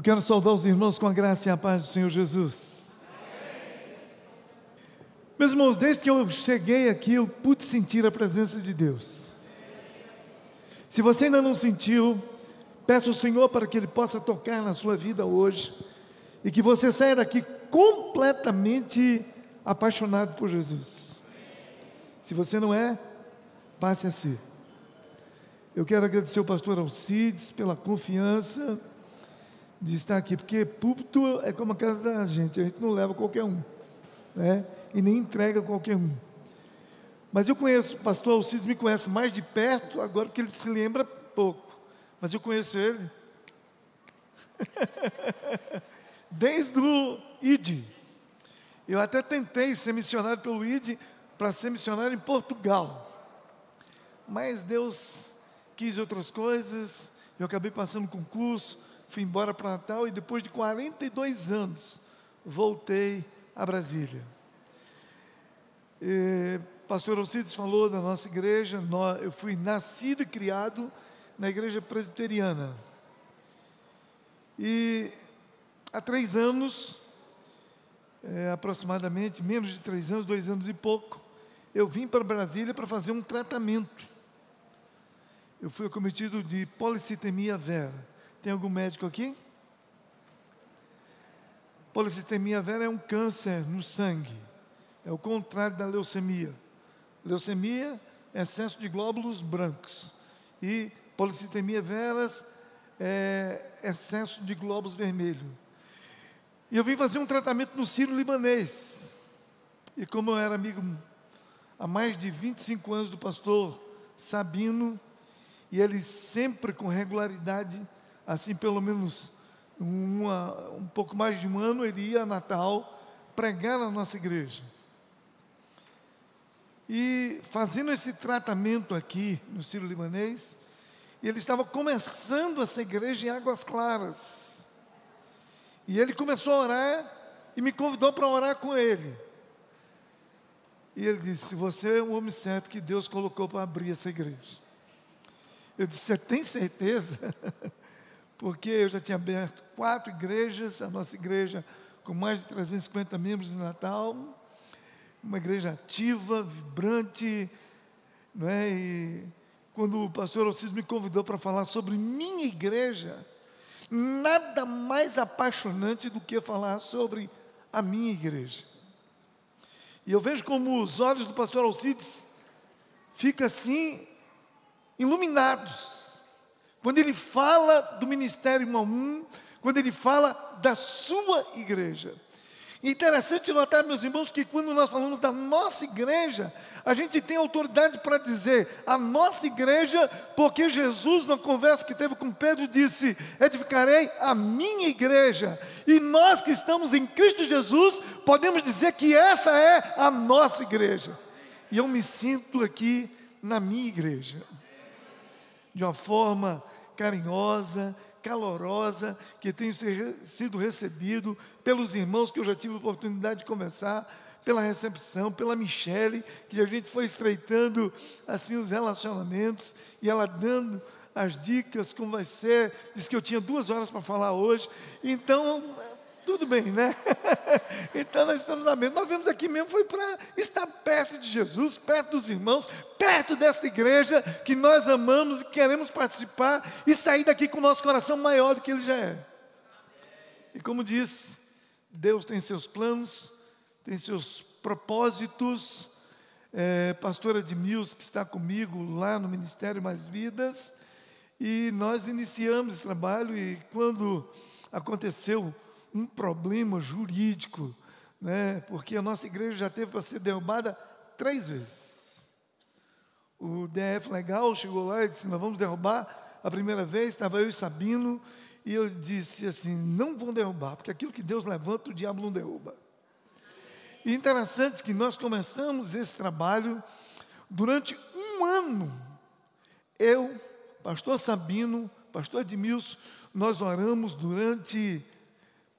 Eu quero saudar os irmãos com a graça e a paz do Senhor Jesus. Meus irmãos, desde que eu cheguei aqui, eu pude sentir a presença de Deus. Se você ainda não sentiu, peça ao Senhor para que Ele possa tocar na sua vida hoje e que você saia daqui completamente apaixonado por Jesus. Se você não é, passe a ser. Eu quero agradecer ao pastor Alcides pela confiança de estar aqui, porque púlpito é como a casa da gente, a gente não leva qualquer um, né? E nem entrega qualquer um. Mas eu conheço, o pastor Alcides me conhece mais de perto, agora porque ele se lembra pouco. Mas eu conheço ele desde o ID. Eu até tentei ser missionário pelo ID para ser missionário em Portugal. Mas Deus quis outras coisas, eu acabei passando concurso, fui embora para Natal e depois de 42 anos voltei a Brasília. E, pastor Alcides falou da nossa igreja, eu fui nascido e criado na igreja presbiteriana. E há três anos, é, aproximadamente, menos de três anos, dois anos e pouco, eu vim para Brasília para fazer um tratamento. Eu fui acometido de policitemia vera. Tem algum médico aqui? Policitemia vera é um câncer no sangue. É o contrário da leucemia. Leucemia é excesso de glóbulos brancos. E policitemia veras é excesso de glóbulos vermelhos. E eu vim fazer um tratamento no Ciro Libanês. E como eu era amigo há mais de 25 anos do pastor Sabino, e ele sempre com regularidade assim pelo menos uma, um pouco mais de um ano, ele ia a Natal pregar na nossa igreja. E fazendo esse tratamento aqui no Ciro Libanês, ele estava começando essa igreja em Águas Claras. E ele começou a orar e me convidou para orar com ele. E ele disse: Você é um homem certo que Deus colocou para abrir essa igreja. Eu disse: Você tem certeza? porque eu já tinha aberto quatro igrejas, a nossa igreja com mais de 350 membros de Natal, uma igreja ativa, vibrante, não é? E quando o pastor Alcides me convidou para falar sobre minha igreja, nada mais apaixonante do que falar sobre a minha igreja. E eu vejo como os olhos do pastor Alcides ficam assim, iluminados quando ele fala do ministério Mamum, quando ele fala da sua igreja. Interessante notar, meus irmãos, que quando nós falamos da nossa igreja, a gente tem autoridade para dizer a nossa igreja, porque Jesus, na conversa que teve com Pedro, disse: Edificarei a minha igreja. E nós que estamos em Cristo Jesus, podemos dizer que essa é a nossa igreja. E eu me sinto aqui na minha igreja, de uma forma carinhosa, calorosa, que tenho sido recebido pelos irmãos que eu já tive a oportunidade de conversar, pela recepção, pela Michele, que a gente foi estreitando assim os relacionamentos e ela dando as dicas como vai ser. Disse que eu tinha duas horas para falar hoje, então tudo bem, né? então nós estamos na mesma. Nós vemos aqui mesmo, foi para estar perto de Jesus, perto dos irmãos, perto desta igreja que nós amamos e queremos participar e sair daqui com o nosso coração maior do que ele já é. E como diz, Deus tem seus planos, tem seus propósitos. É, pastora de Mills, que está comigo lá no Ministério Mais Vidas, e nós iniciamos esse trabalho, e quando aconteceu um problema jurídico, né? porque a nossa igreja já teve para ser derrubada três vezes. O DF Legal chegou lá e disse: Nós vamos derrubar. A primeira vez estava eu e Sabino, e eu disse assim: Não vão derrubar, porque aquilo que Deus levanta, o diabo não derruba. E interessante que nós começamos esse trabalho durante um ano. Eu, pastor Sabino, pastor Edmilson, nós oramos durante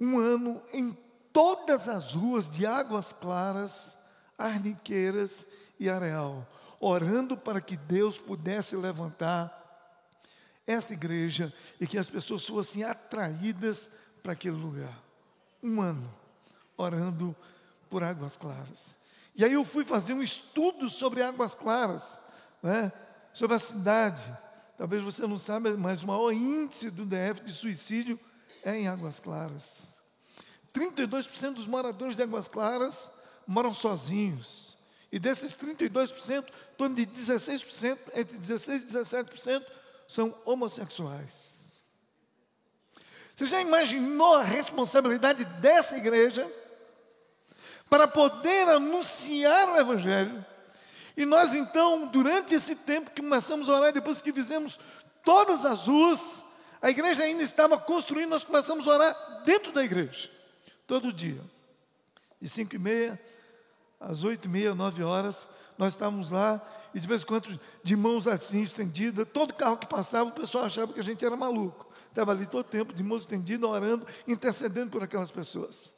um ano em todas as ruas de Águas Claras, Arniqueiras e Areal, orando para que Deus pudesse levantar esta igreja e que as pessoas fossem atraídas para aquele lugar. Um ano orando por águas claras. E aí eu fui fazer um estudo sobre águas claras, né? sobre a cidade. Talvez você não saiba, mas o maior índice do DF de suicídio é em Águas Claras. 32% dos moradores de Águas Claras moram sozinhos. E desses 32%, em torno de 16%, entre 16% e 17%, são homossexuais. Você já imaginou a responsabilidade dessa igreja para poder anunciar o Evangelho? E nós então, durante esse tempo que começamos a orar, depois que fizemos todas as ruas, a igreja ainda estava construindo, nós começamos a orar dentro da igreja, todo dia. De cinco e meia às oito e meia, nove horas, nós estávamos lá, e de vez em quando, de mãos assim estendidas, todo carro que passava, o pessoal achava que a gente era maluco. Estava ali todo tempo, de mãos estendidas, orando, intercedendo por aquelas pessoas.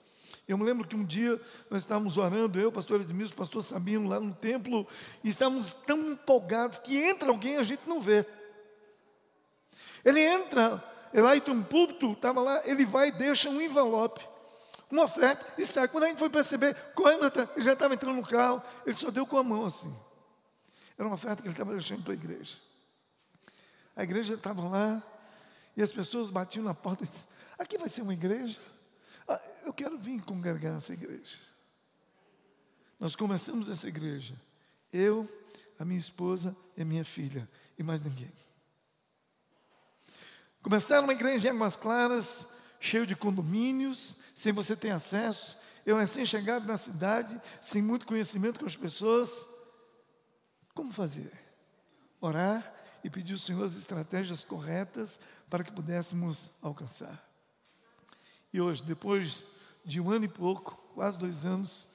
Eu me lembro que um dia nós estávamos orando, eu, pastor Edmilson, pastor Sabino, lá no templo, e estávamos tão empolgados que entra alguém e a gente não vê. Ele entra, lá e um púlpito, estava lá, ele vai e deixa um envelope, uma oferta, e sai. Quando a gente foi perceber, correndo atrás, ele já estava entrando no carro, ele só deu com a mão assim. Era uma oferta que ele estava deixando para a igreja. A igreja estava lá, e as pessoas batiam na porta e diziam, aqui vai ser uma igreja? Ah, eu quero vir congregar nessa igreja. Nós começamos essa igreja, eu, a minha esposa e a minha filha, e mais ninguém. Começaram uma igreja em Águas Claras, cheio de condomínios, sem você ter acesso. Eu recém-chegado na cidade, sem muito conhecimento com as pessoas. Como fazer? Orar e pedir ao Senhor as estratégias corretas para que pudéssemos alcançar. E hoje, depois de um ano e pouco, quase dois anos,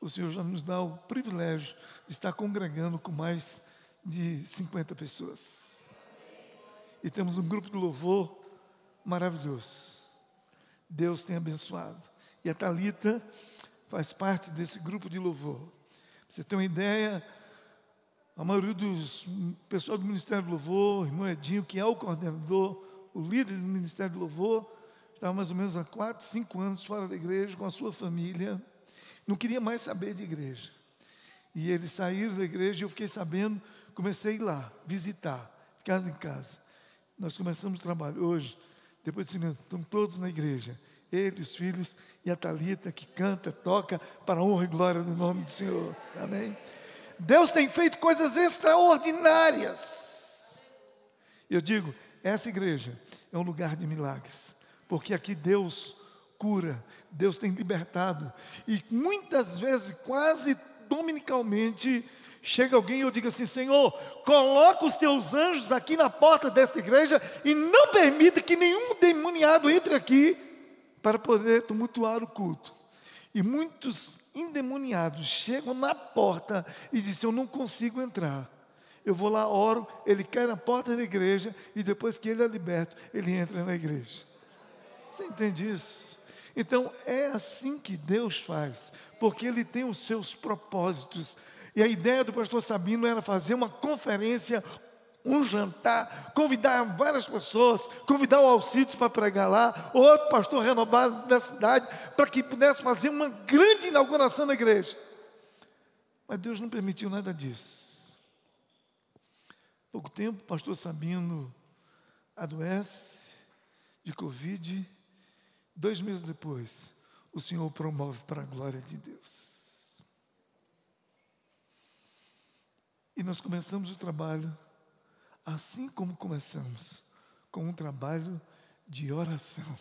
o Senhor já nos dá o privilégio de estar congregando com mais de 50 pessoas e temos um grupo de louvor maravilhoso. Deus tem abençoado. E a Talita faz parte desse grupo de louvor. Pra você tem uma ideia, a maioria dos pessoal do Ministério do Louvor, irmão Edinho, que é o coordenador, o líder do Ministério do Louvor, estava mais ou menos há quatro, cinco anos fora da igreja com a sua família, não queria mais saber de igreja. E eles saíram da igreja e eu fiquei sabendo, comecei a ir lá, visitar, de casa em casa. Nós começamos o trabalho hoje, depois de cinema, estão todos na igreja. Ele, os filhos e a Talita que canta, toca para a honra e glória do nome do Senhor. Amém? Deus tem feito coisas extraordinárias. Eu digo, essa igreja é um lugar de milagres, porque aqui Deus cura, Deus tem libertado, e muitas vezes, quase dominicalmente, chega alguém e eu digo assim: Senhor, coloca os teus anjos aqui na porta desta igreja e não permita que nenhum demoniado entre aqui para poder tumultuar o culto. E muitos endemoniados chegam na porta e dizem: Eu não consigo entrar. Eu vou lá, oro, ele cai na porta da igreja e depois que ele é liberto, ele entra na igreja. Você entende isso? Então é assim que Deus faz, porque Ele tem os seus propósitos e a ideia do pastor Sabino era fazer uma conferência, um jantar, convidar várias pessoas, convidar o Alcides para pregar lá, outro pastor renovado da cidade, para que pudesse fazer uma grande inauguração da igreja. Mas Deus não permitiu nada disso. Pouco tempo, o pastor Sabino adoece de Covid. Dois meses depois, o Senhor promove para a glória de Deus. E nós começamos o trabalho assim como começamos, com um trabalho de oração.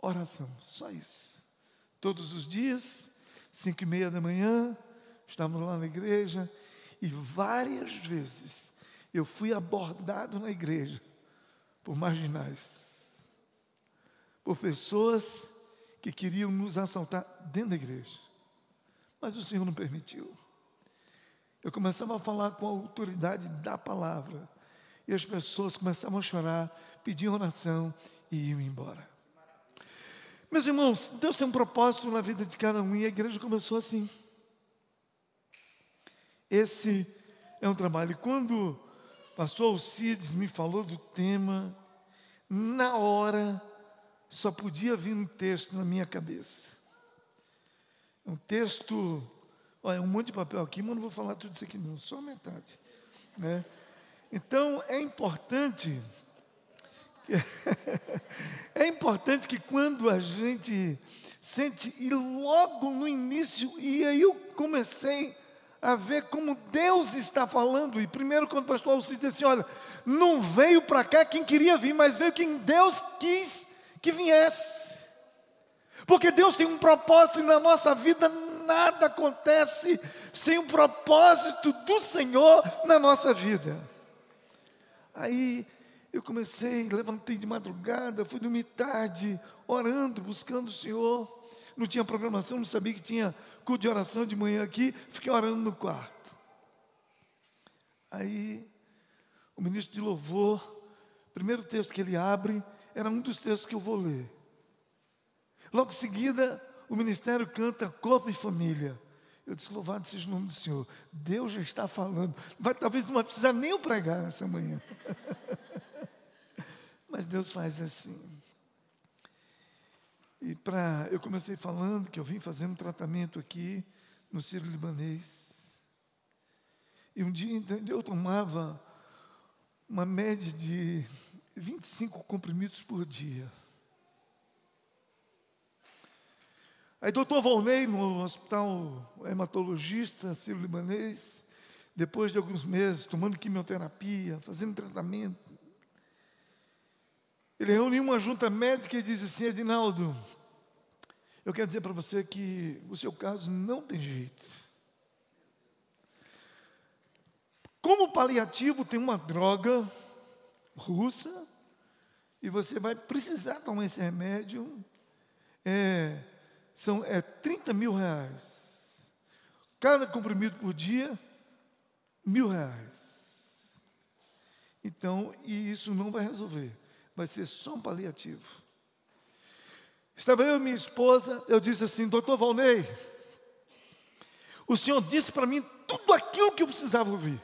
Oração, só isso. Todos os dias, cinco e meia da manhã, estávamos lá na igreja e várias vezes eu fui abordado na igreja por marginais, por pessoas que queriam nos assaltar dentro da igreja. Mas o Senhor não permitiu. Eu começava a falar com a autoridade da palavra. E as pessoas começavam a chorar, pediam oração e iam embora. Meus irmãos, Deus tem um propósito na vida de cada um e a igreja começou assim. Esse é um trabalho. E quando o pastor Alcides me falou do tema, na hora só podia vir um texto na minha cabeça. Um texto, olha, um monte de papel aqui, mas não vou falar tudo isso aqui não, só metade. Né? Então é importante, é importante que quando a gente sente, e logo no início, e aí eu comecei a ver como Deus está falando. E primeiro, quando o pastor Alcides disse assim: olha, não veio para cá quem queria vir, mas veio quem Deus quis que viesse. Porque Deus tem um propósito e na nossa vida nada acontece sem o propósito do Senhor na nossa vida. Aí eu comecei, levantei de madrugada, fui dormir tarde, orando, buscando o Senhor. Não tinha programação, não sabia que tinha culto de oração de manhã aqui, fiquei orando no quarto. Aí, o ministro de louvor, primeiro texto que ele abre, era um dos textos que eu vou ler. Logo em seguida, o ministério canta Corpo e Família. Eu disse, louvado seja o nome do Senhor. Deus já está falando. Vai, talvez não vai precisar nem eu pregar nessa manhã. Mas Deus faz assim. E para eu comecei falando que eu vim fazendo um tratamento aqui no Ciro Libanês. E um dia eu tomava uma média de 25 comprimidos por dia. Aí doutor Volney, no hospital hematologista Ciro Libanês, depois de alguns meses tomando quimioterapia, fazendo tratamento, ele reuniu uma junta médica e disse assim: Edinaldo, eu quero dizer para você que o seu caso não tem jeito. Como paliativo, tem uma droga russa e você vai precisar tomar esse remédio. É, são é 30 mil reais. Cada comprimido por dia, mil reais. Então, e isso não vai resolver vai ser só um paliativo. Estava eu e minha esposa, eu disse assim, doutor Valnei, o senhor disse para mim tudo aquilo que eu precisava ouvir.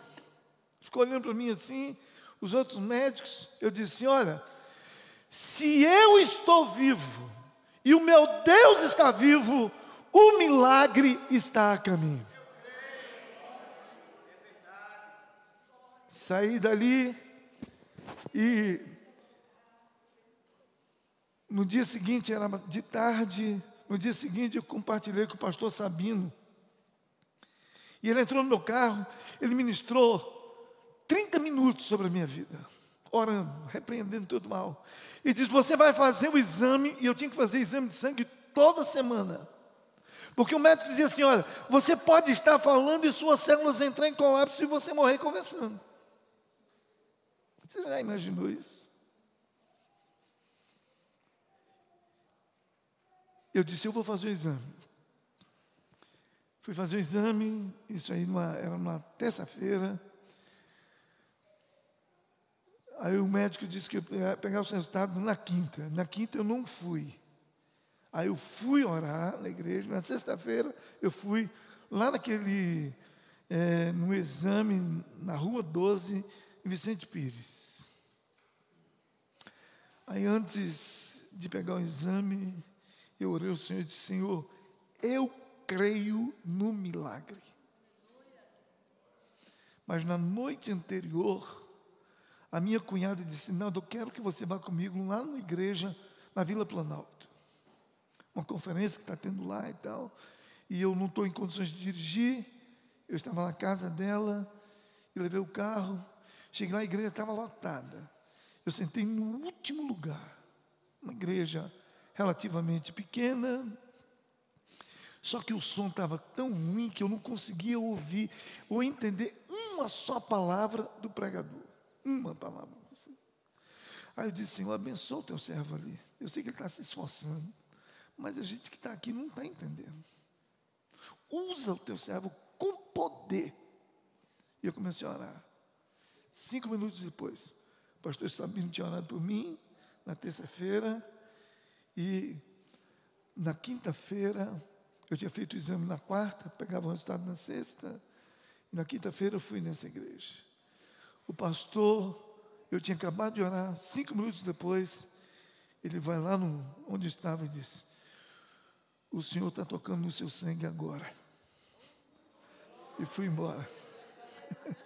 Ficou olhando para mim assim, os outros médicos, eu disse olha, se eu estou vivo e o meu Deus está vivo, o milagre está a caminho. Saí dali e no dia seguinte, era de tarde, no dia seguinte eu compartilhei com o pastor Sabino. E ele entrou no meu carro, ele ministrou 30 minutos sobre a minha vida, orando, repreendendo todo mal. E diz: Você vai fazer o exame, e eu tinha que fazer exame de sangue toda semana. Porque o médico dizia assim: Olha, você pode estar falando e suas células entrar em colapso e você morrer conversando. Você já imaginou isso? Eu disse, eu vou fazer o exame. Fui fazer o exame, isso aí numa, era uma terça-feira. Aí o médico disse que ia pegar os resultados na quinta. Na quinta eu não fui. Aí eu fui orar na igreja. Na sexta-feira eu fui lá naquele, é, no exame, na rua 12, em Vicente Pires. Aí antes de pegar o exame, eu orei ao Senhor e disse: Senhor, eu creio no milagre. Mas na noite anterior, a minha cunhada disse: Não, eu quero que você vá comigo lá na igreja, na Vila Planalto. Uma conferência que está tendo lá e tal. E eu não estou em condições de dirigir. Eu estava na casa dela e levei o carro. Cheguei lá, a igreja estava lotada. Eu sentei no último lugar, uma igreja relativamente pequena. Só que o som estava tão ruim que eu não conseguia ouvir ou entender uma só palavra do pregador. Uma palavra. Aí eu disse, Senhor, abençoa o teu servo ali. Eu sei que ele está se esforçando, mas a gente que está aqui não está entendendo. Usa o teu servo com poder. E eu comecei a orar. Cinco minutos depois, o pastor Sabino tinha orado por mim, na terça-feira, e na quinta-feira, eu tinha feito o exame na quarta, pegava o resultado na sexta, e na quinta-feira eu fui nessa igreja. O pastor, eu tinha acabado de orar, cinco minutos depois, Ele vai lá no, onde estava e diz: O Senhor está tocando no seu sangue agora. E fui embora.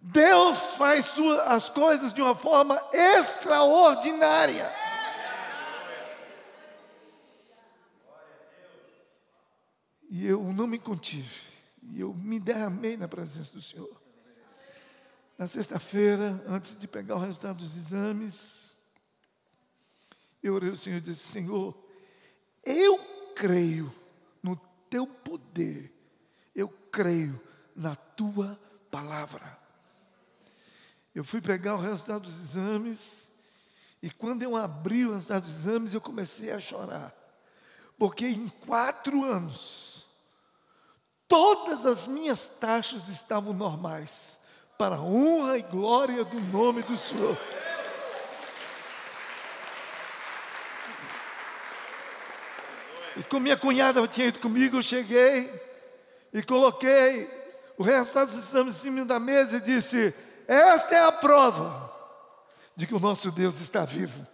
Deus faz sua, as coisas de uma forma extraordinária. E eu não me contive. E eu me derramei na presença do Senhor. Na sexta-feira, antes de pegar o resultado dos exames, eu orei ao Senhor e disse: Senhor, eu creio no teu poder, eu creio na tua palavra. Eu fui pegar o resultado dos exames, e quando eu abri o resultado dos exames, eu comecei a chorar, porque em quatro anos, todas as minhas taxas estavam normais para a honra e glória do nome do Senhor. E como minha cunhada tinha ido comigo, eu cheguei e coloquei o resultado dos exames em cima da mesa e disse: Esta é a prova de que o nosso Deus está vivo.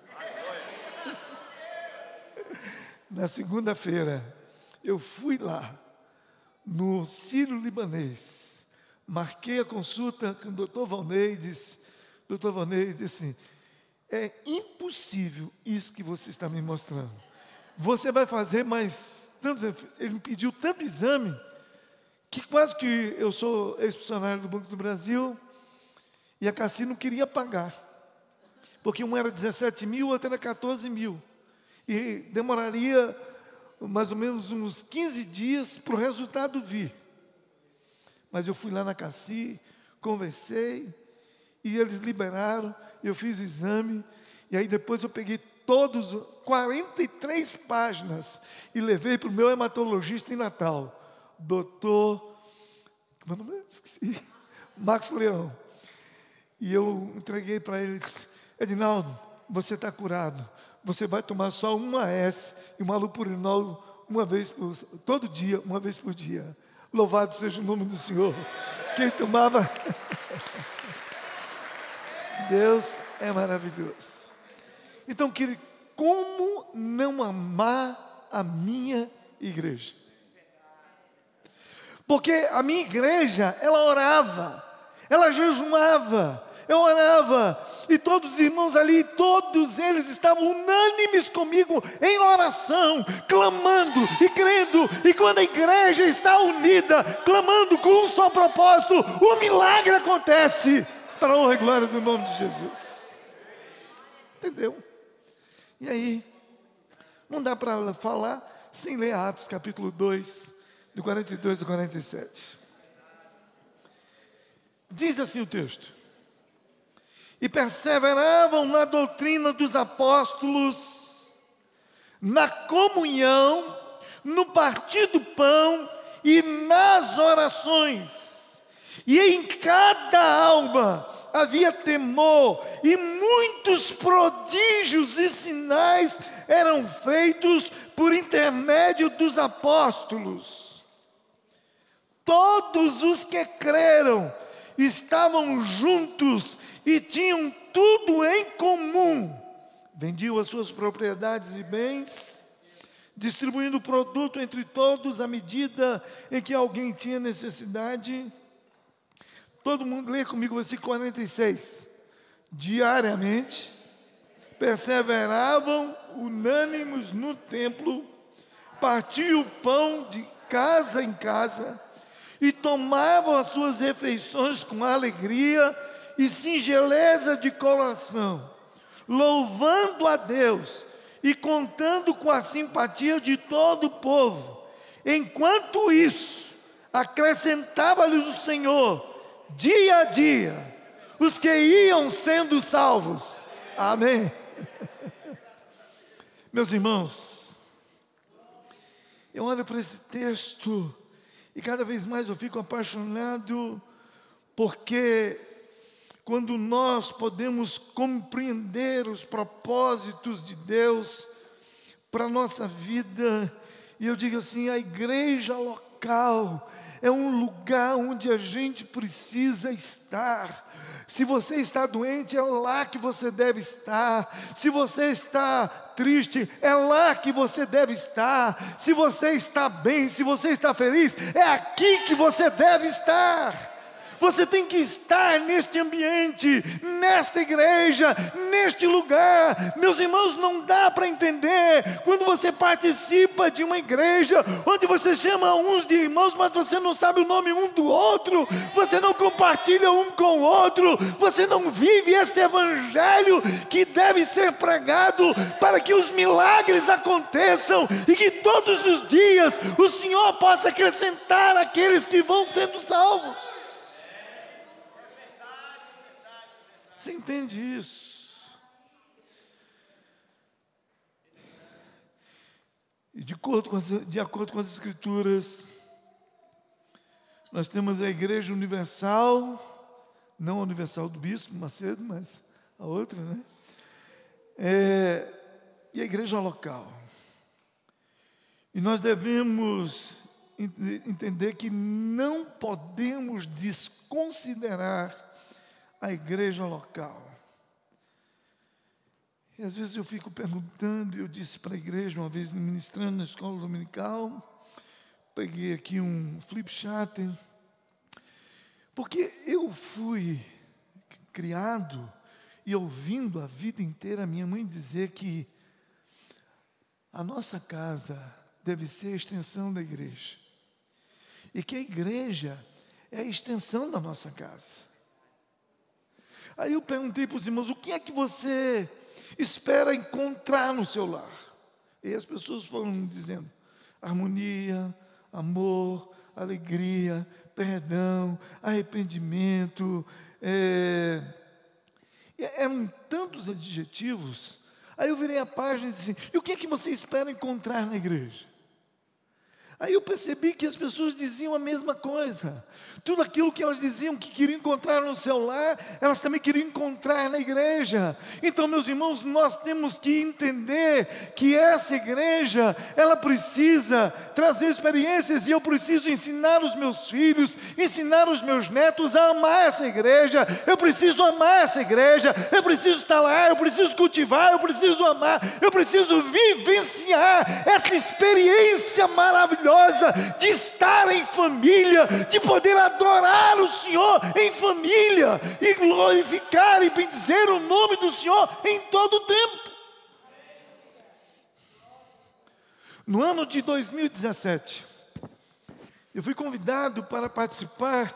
Na segunda-feira, eu fui lá, no Sírio Libanês, marquei a consulta com o doutor Valnei, disse, doutor Valnei disse assim, é impossível isso que você está me mostrando. Você vai fazer mais tantos, ele me pediu tanto exame, que quase que eu sou ex-funcionário do Banco do Brasil, e a Cassi não queria pagar. Porque um era 17 mil, outro era 14 mil. E demoraria mais ou menos uns 15 dias para o resultado vir. Mas eu fui lá na Cassi, conversei, e eles liberaram, eu fiz o exame, e aí depois eu peguei todos, 43 páginas, e levei para o meu hematologista em Natal, doutor, como é o nome? Esqueci, Max Leão. E eu entreguei para ele, disse, Edinaldo, você está curado, você vai tomar só uma S e uma lupurinol uma vez por, todo dia, uma vez por dia. Louvado seja o nome do Senhor. Quem tomava. Deus é maravilhoso. Então, querido, como não amar a minha igreja? Porque a minha igreja, ela orava, ela jejuava, eu orava, e todos os irmãos ali, todos eles estavam unânimes comigo em oração, clamando e crendo, e quando a igreja está unida, clamando com um só propósito, o milagre acontece, para a honra e glória do nome de Jesus. Entendeu? E aí, não dá para falar sem ler Atos capítulo 2, do 42 ao 47. Diz assim o texto: e perseveravam na doutrina dos apóstolos, na comunhão, no partir do pão e nas orações. E em cada alma havia temor, e muitos prodígios e sinais eram feitos por intermédio dos apóstolos. Todos os que creram estavam juntos e tinham tudo em comum. Vendiam as suas propriedades e bens, distribuindo o produto entre todos à medida em que alguém tinha necessidade. Todo mundo lê comigo o versículo 46. Diariamente perseveravam unânimes no templo, partiam o pão de casa em casa e tomavam as suas refeições com alegria e singeleza de coração, louvando a Deus e contando com a simpatia de todo o povo. Enquanto isso, acrescentava-lhes o Senhor, dia a dia, os que iam sendo salvos. Amém. Meus irmãos, eu olho para esse texto e cada vez mais eu fico apaixonado, porque quando nós podemos compreender os propósitos de Deus para a nossa vida, e eu digo assim: a igreja local é um lugar onde a gente precisa estar Se você está doente, é lá que você deve estar. Se você está triste, é lá que você deve estar. Se você está bem, se você está feliz, é aqui que você deve estar. Você tem que estar neste ambiente, nesta igreja, neste lugar. Meus irmãos, não dá para entender quando você participa de uma igreja onde você chama uns de irmãos, mas você não sabe o nome um do outro, você não compartilha um com o outro, você não vive esse evangelho que deve ser pregado para que os milagres aconteçam e que todos os dias o Senhor possa acrescentar aqueles que vão sendo salvos. Você entende isso? E de acordo, com as, de acordo com as Escrituras, nós temos a Igreja Universal, não a Universal do Bispo Macedo, mas a outra, né? É, e a Igreja Local. E nós devemos entender que não podemos desconsiderar a igreja local. E às vezes eu fico perguntando, eu disse para a igreja, uma vez ministrando na escola dominical, peguei aqui um flip chart, porque eu fui criado e ouvindo a vida inteira minha mãe dizer que a nossa casa deve ser a extensão da igreja. E que a igreja é a extensão da nossa casa. Aí eu perguntei para os irmãos: o que é que você espera encontrar no seu lar? E as pessoas foram dizendo: harmonia, amor, alegria, perdão, arrependimento. É... Eram tantos adjetivos. Aí eu virei a página e disse: e o que é que você espera encontrar na igreja? Aí eu percebi que as pessoas diziam a mesma coisa. Tudo aquilo que elas diziam que queriam encontrar no seu lar, elas também queriam encontrar na igreja. Então, meus irmãos, nós temos que entender que essa igreja, ela precisa trazer experiências e eu preciso ensinar os meus filhos, ensinar os meus netos a amar essa igreja. Eu preciso amar essa igreja, eu preciso estar lá, eu preciso cultivar, eu preciso amar, eu preciso vivenciar essa experiência maravilhosa maravilhosa de estar em família, de poder adorar o Senhor em família e glorificar e bendizer o nome do Senhor em todo o tempo. No ano de 2017, eu fui convidado para participar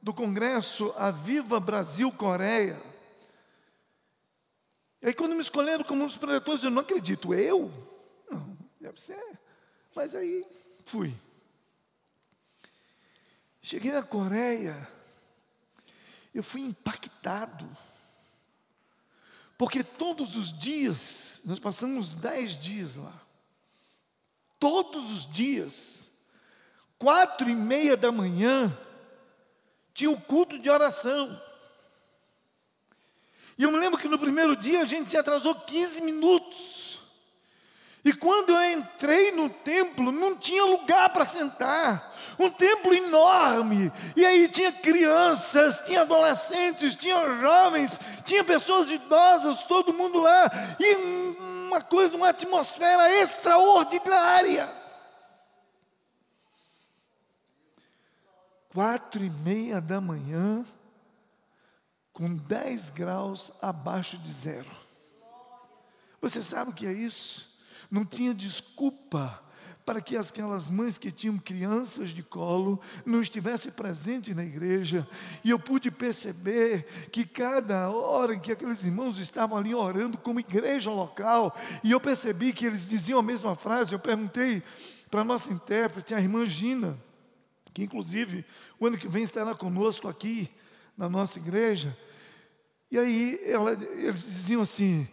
do congresso Aviva Brasil Coreia. E aí, quando me escolheram como um dos preletores, eu não acredito, eu? Não, deve ser. Mas aí Fui. Cheguei na Coreia, eu fui impactado. Porque todos os dias, nós passamos dez dias lá. Todos os dias, quatro e meia da manhã, tinha o um culto de oração. E eu me lembro que no primeiro dia a gente se atrasou 15 minutos. E quando eu entrei no templo, não tinha lugar para sentar. Um templo enorme. E aí tinha crianças, tinha adolescentes, tinha jovens, tinha pessoas idosas, todo mundo lá. E uma coisa, uma atmosfera extraordinária. Quatro e meia da manhã, com dez graus abaixo de zero. Você sabe o que é isso? Não tinha desculpa para que aquelas mães que tinham crianças de colo não estivessem presentes na igreja. E eu pude perceber que cada hora em que aqueles irmãos estavam ali orando como igreja local, e eu percebi que eles diziam a mesma frase, eu perguntei para a nossa intérprete, a irmã Gina, que inclusive o ano que vem estará conosco aqui na nossa igreja. E aí ela, eles diziam assim: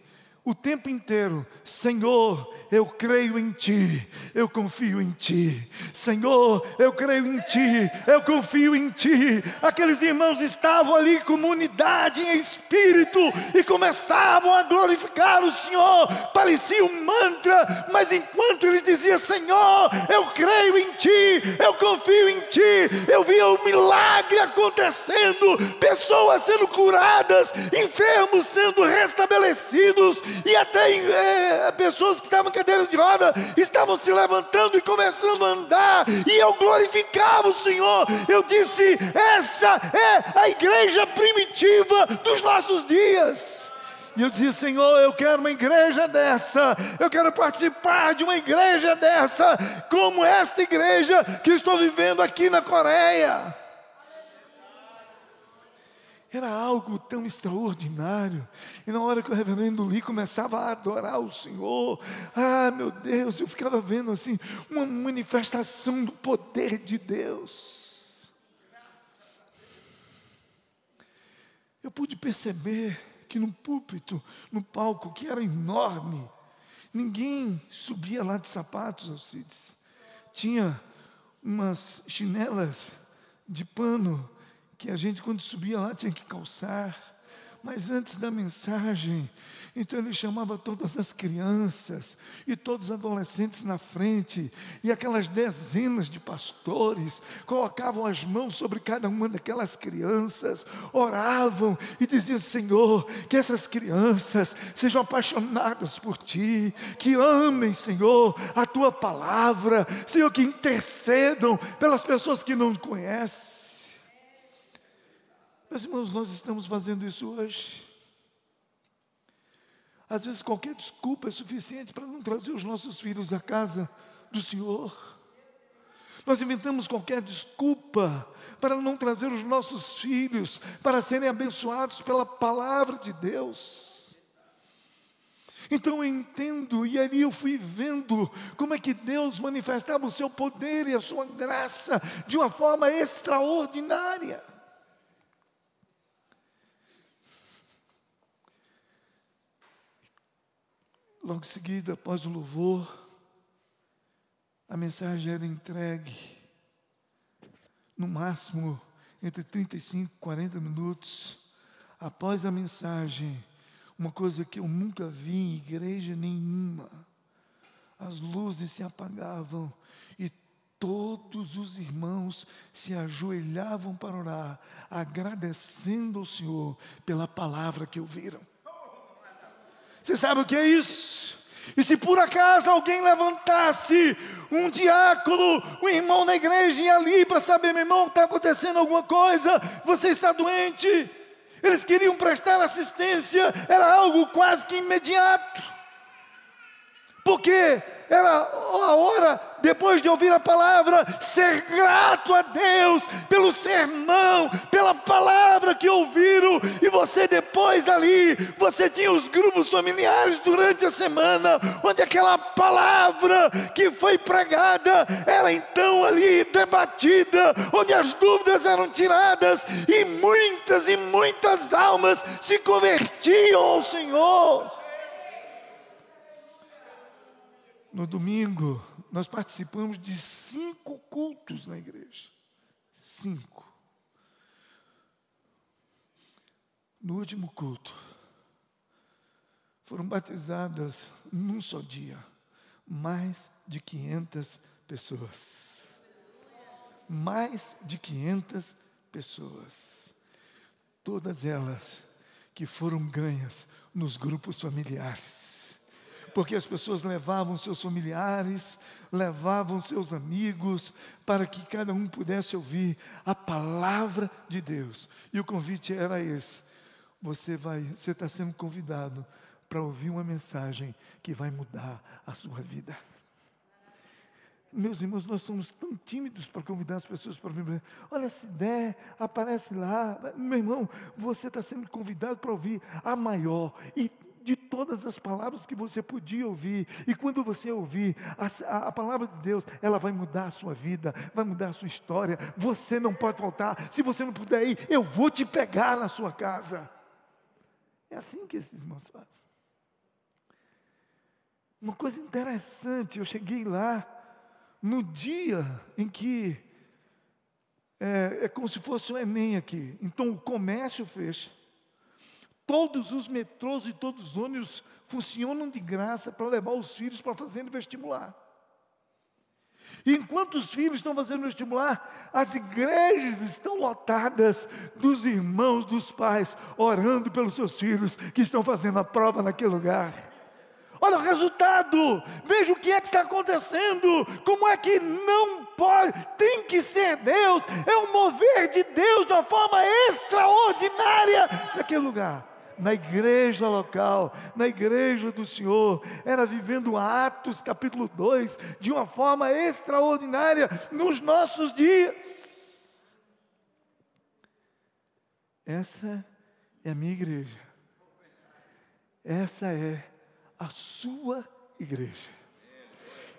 o tempo inteiro: Senhor, eu creio em Ti, eu confio em Ti. Senhor, eu creio em Ti, eu confio em Ti. Aqueles irmãos estavam ali, comunidade em espírito, e começavam a glorificar o Senhor. Parecia um mantra, mas enquanto eles diziam: Senhor, eu creio em Ti, eu confio em Ti, eu via o milagre acontecendo, pessoas sendo curadas, enfermos sendo restabelecidos e até é, pessoas que estavam em cadeira de roda estavam se levantando e começando a andar, e eu glorificava o Senhor. Eu disse: essa é a igreja primitiva dos nossos dias. E eu dizia, Senhor, eu quero uma igreja dessa, eu quero participar de uma igreja dessa, como esta igreja que estou vivendo aqui na Coreia. Era algo tão extraordinário. E na hora que o reverendo Lee começava a adorar o Senhor, ah, meu Deus, eu ficava vendo assim, uma manifestação do poder de Deus. Eu pude perceber que no púlpito, no palco, que era enorme, ninguém subia lá de sapatos, Alcides. Tinha umas chinelas de pano que a gente, quando subia lá, tinha que calçar. Mas antes da mensagem, então ele chamava todas as crianças e todos os adolescentes na frente, e aquelas dezenas de pastores colocavam as mãos sobre cada uma daquelas crianças, oravam e diziam: Senhor, que essas crianças sejam apaixonadas por Ti, que amem, Senhor, a Tua palavra, Senhor, que intercedam pelas pessoas que não conhecem. Meus irmãos, nós estamos fazendo isso hoje. Às vezes qualquer desculpa é suficiente para não trazer os nossos filhos à casa do Senhor. Nós inventamos qualquer desculpa para não trazer os nossos filhos para serem abençoados pela palavra de Deus. Então eu entendo, e ali eu fui vendo como é que Deus manifestava o seu poder e a sua graça de uma forma extraordinária. Logo em seguida, após o louvor, a mensagem era entregue, no máximo entre 35 e 40 minutos. Após a mensagem, uma coisa que eu nunca vi em igreja nenhuma, as luzes se apagavam e todos os irmãos se ajoelhavam para orar, agradecendo ao Senhor pela palavra que ouviram. Você sabe o que é isso? E se por acaso alguém levantasse um diácono, um irmão na igreja e ali para saber, meu irmão, está acontecendo alguma coisa, você está doente. Eles queriam prestar assistência, era algo quase que imediato. Porque era a hora, depois de ouvir a palavra, ser grato a Deus pelo sermão, pela palavra que ouviram, e você depois dali, você tinha os grupos familiares durante a semana, onde aquela palavra que foi pregada era então ali debatida, onde as dúvidas eram tiradas, e muitas e muitas almas se convertiam ao Senhor. No domingo, nós participamos de cinco cultos na igreja. Cinco. No último culto, foram batizadas num só dia mais de 500 pessoas. Mais de 500 pessoas. Todas elas que foram ganhas nos grupos familiares porque as pessoas levavam seus familiares, levavam seus amigos, para que cada um pudesse ouvir a palavra de Deus. E o convite era esse: você vai, você está sendo convidado para ouvir uma mensagem que vai mudar a sua vida. Meus irmãos, nós somos tão tímidos para convidar as pessoas para vir. Olha, se der, aparece lá. Meu irmão, você está sendo convidado para ouvir a maior e de todas as palavras que você podia ouvir. E quando você ouvir a, a, palavra de Deus, ela vai mudar a sua vida, vai mudar a sua história. Você não pode faltar. Se você não puder ir, eu vou te pegar na sua casa. É assim que esses irmãos fazem. Uma coisa interessante, eu cheguei lá no dia em que é, é como se fosse o Enem aqui. Então o comércio fecha, todos os metrôs e todos os ônibus funcionam de graça para levar os filhos para fazendo vestibular. E enquanto os filhos estão fazendo vestibular, as igrejas estão lotadas dos irmãos, dos pais, orando pelos seus filhos que estão fazendo a prova naquele lugar. Olha o resultado, veja o que é que está acontecendo, como é que não pode, tem que ser Deus, é um mover de Deus de uma forma extraordinária naquele lugar na igreja local, na igreja do Senhor, era vivendo Atos capítulo 2 de uma forma extraordinária nos nossos dias. Essa é a minha igreja. Essa é a sua igreja.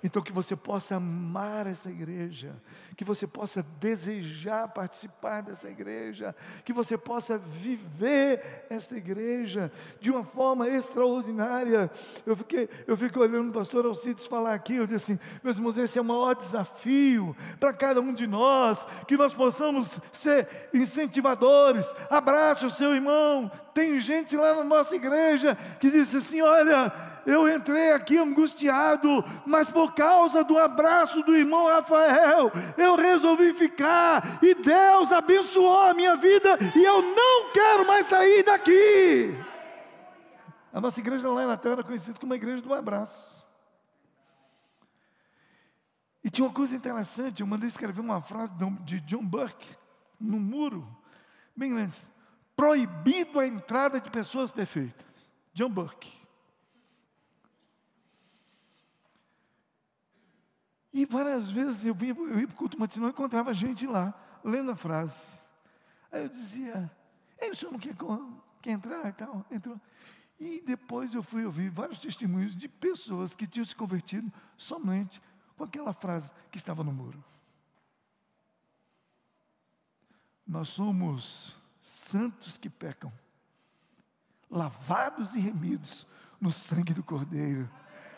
Então, que você possa amar essa igreja, que você possa desejar participar dessa igreja, que você possa viver essa igreja de uma forma extraordinária. Eu fiquei, eu fico olhando o pastor Alcides falar aqui, eu disse assim, meus irmãos, esse é o maior desafio para cada um de nós, que nós possamos ser incentivadores. Abraça o seu irmão. Tem gente lá na nossa igreja que disse assim: olha eu entrei aqui angustiado, mas por causa do abraço do irmão Rafael, eu resolvi ficar e Deus abençoou a minha vida e eu não quero mais sair daqui. A nossa igreja lá na terra era conhecida como a igreja do abraço. E tinha uma coisa interessante, eu mandei escrever uma frase de John Burke no muro, bem grande. Proibido a entrada de pessoas perfeitas. John Burke. E várias vezes eu, vim, eu ia para o culto matinal e encontrava gente lá, lendo a frase. Aí eu dizia, Ei, o senhor não quer, quer entrar e tal? Entrou. E depois eu fui ouvir vários testemunhos de pessoas que tinham se convertido somente com aquela frase que estava no muro. Nós somos santos que pecam, lavados e remidos no sangue do Cordeiro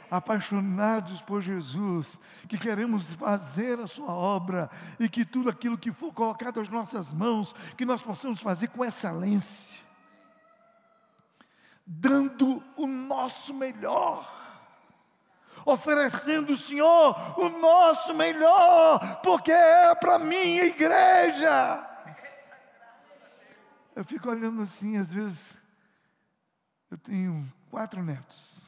apaixonados por Jesus, que queremos fazer a Sua obra e que tudo aquilo que for colocado às nossas mãos, que nós possamos fazer com excelência, dando o nosso melhor, oferecendo o Senhor o nosso melhor, porque é para minha igreja. Eu fico olhando assim, às vezes, eu tenho quatro netos.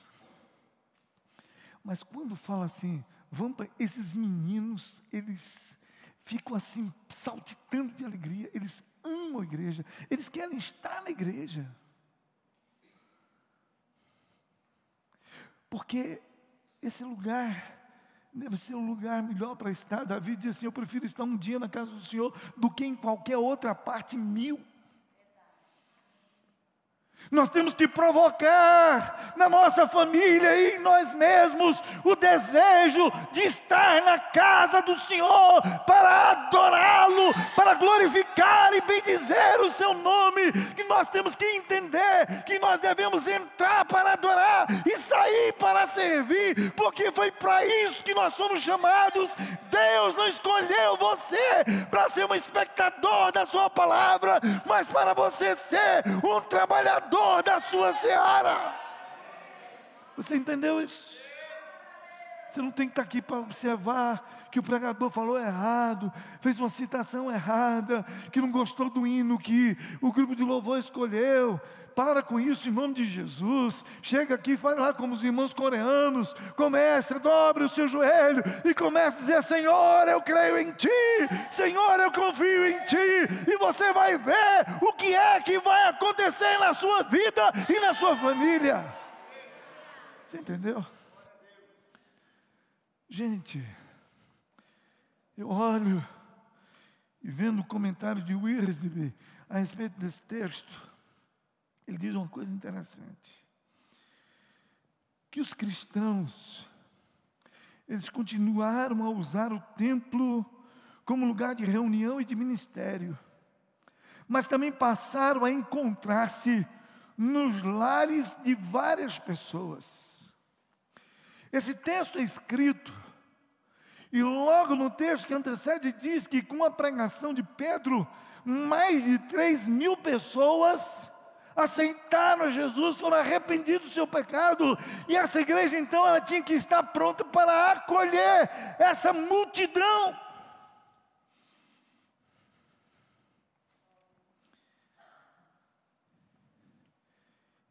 Mas quando fala assim, vamos para esses meninos, eles ficam assim saltitando de alegria, eles amam a igreja, eles querem estar na igreja. Porque esse lugar deve ser um lugar melhor para estar. Davi disse assim: Eu prefiro estar um dia na casa do Senhor do que em qualquer outra parte mil. Nós temos que provocar na nossa família e em nós mesmos o desejo de estar na casa do Senhor para adorá-lo, para glorificar e bendizer o seu nome. Que nós temos que entender que nós devemos entrar para adorar e sair para servir, porque foi para isso que nós somos chamados. Deus não escolheu você para ser um espectador da sua palavra, mas para você ser um trabalhador da sua seara. Você entendeu isso? Você não tem que estar aqui para observar que o pregador falou errado, fez uma citação errada, que não gostou do hino que o grupo de louvor escolheu. Para com isso em nome de Jesus. Chega aqui, faz lá como os irmãos coreanos. Comece, dobre o seu joelho e comece a dizer: Senhor, eu creio em Ti. Senhor, eu confio em Ti. E você vai ver o que é que vai acontecer na sua vida e na sua família. Você entendeu? Gente, eu olho e vendo o comentário de Wiersbe a respeito desse texto, ele diz uma coisa interessante. Que os cristãos, eles continuaram a usar o templo como lugar de reunião e de ministério, mas também passaram a encontrar-se nos lares de várias pessoas. Esse texto é escrito, e logo no texto que antecede, diz que com a pregação de Pedro, mais de 3 mil pessoas aceitaram Jesus, foram arrependidos do seu pecado, e essa igreja então ela tinha que estar pronta para acolher essa multidão.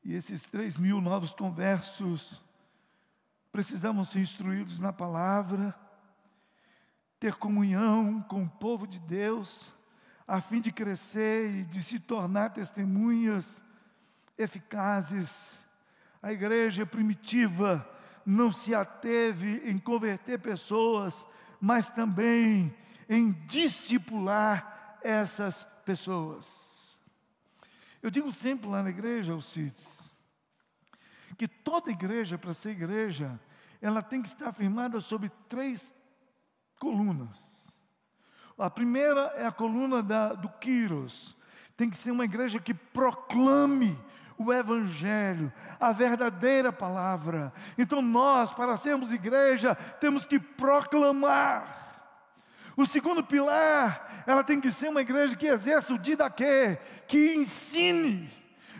E esses três mil novos conversos precisavam ser instruídos na palavra, ter comunhão com o povo de Deus, a fim de crescer e de se tornar testemunhas eficazes. A igreja primitiva não se ateve em converter pessoas, mas também em discipular essas pessoas. Eu digo sempre lá na igreja, Alcides, que toda igreja, para ser igreja, ela tem que estar firmada sobre três colunas. A primeira é a coluna da, do Quiros. Tem que ser uma igreja que proclame o Evangelho, a verdadeira palavra. Então, nós, para sermos igreja, temos que proclamar. O segundo pilar, ela tem que ser uma igreja que exerça o didaquê, que ensine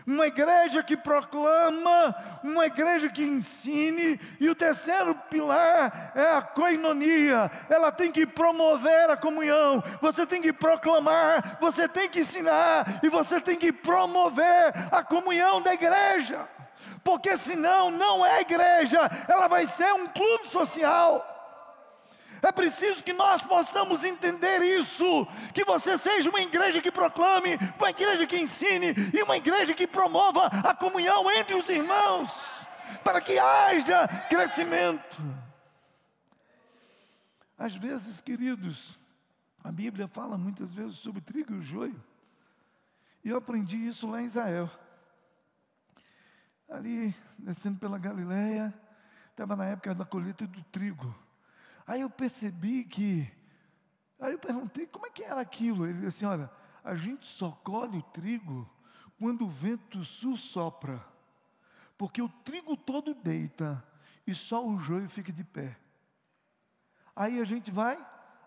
uma igreja que proclama, uma igreja que ensine, e o terceiro pilar é a coinonia, ela tem que promover a comunhão, você tem que proclamar, você tem que ensinar, e você tem que promover a comunhão da igreja, porque senão não é igreja, ela vai ser um clube social. É preciso que nós possamos entender isso, que você seja uma igreja que proclame, uma igreja que ensine e uma igreja que promova a comunhão entre os irmãos, para que haja crescimento. Às vezes, queridos, a Bíblia fala muitas vezes sobre trigo e joio, e eu aprendi isso lá em Israel. Ali, descendo pela Galileia, estava na época da colheita do trigo. Aí eu percebi que. Aí eu perguntei como é que era aquilo. Ele disse assim: olha, a gente só colhe o trigo quando o vento sul sopra, porque o trigo todo deita e só o joio fica de pé. Aí a gente vai,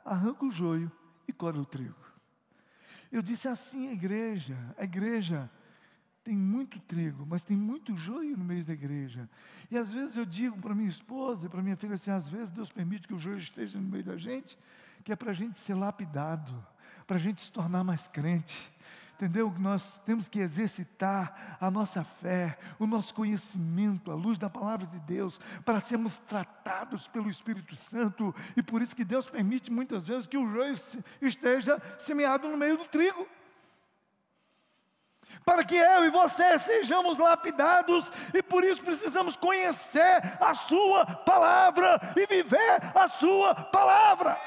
arranca o joio e colhe o trigo. Eu disse assim a igreja, a igreja tem muito trigo, mas tem muito joio no meio da igreja. E às vezes eu digo para minha esposa e para minha filha assim: às vezes Deus permite que o joio esteja no meio da gente, que é para a gente ser lapidado, para a gente se tornar mais crente. Entendeu? Nós temos que exercitar a nossa fé, o nosso conhecimento, a luz da palavra de Deus, para sermos tratados pelo Espírito Santo. E por isso que Deus permite muitas vezes que o joio esteja semeado no meio do trigo para que eu e você sejamos lapidados, e por isso precisamos conhecer a Sua palavra e viver a Sua palavra.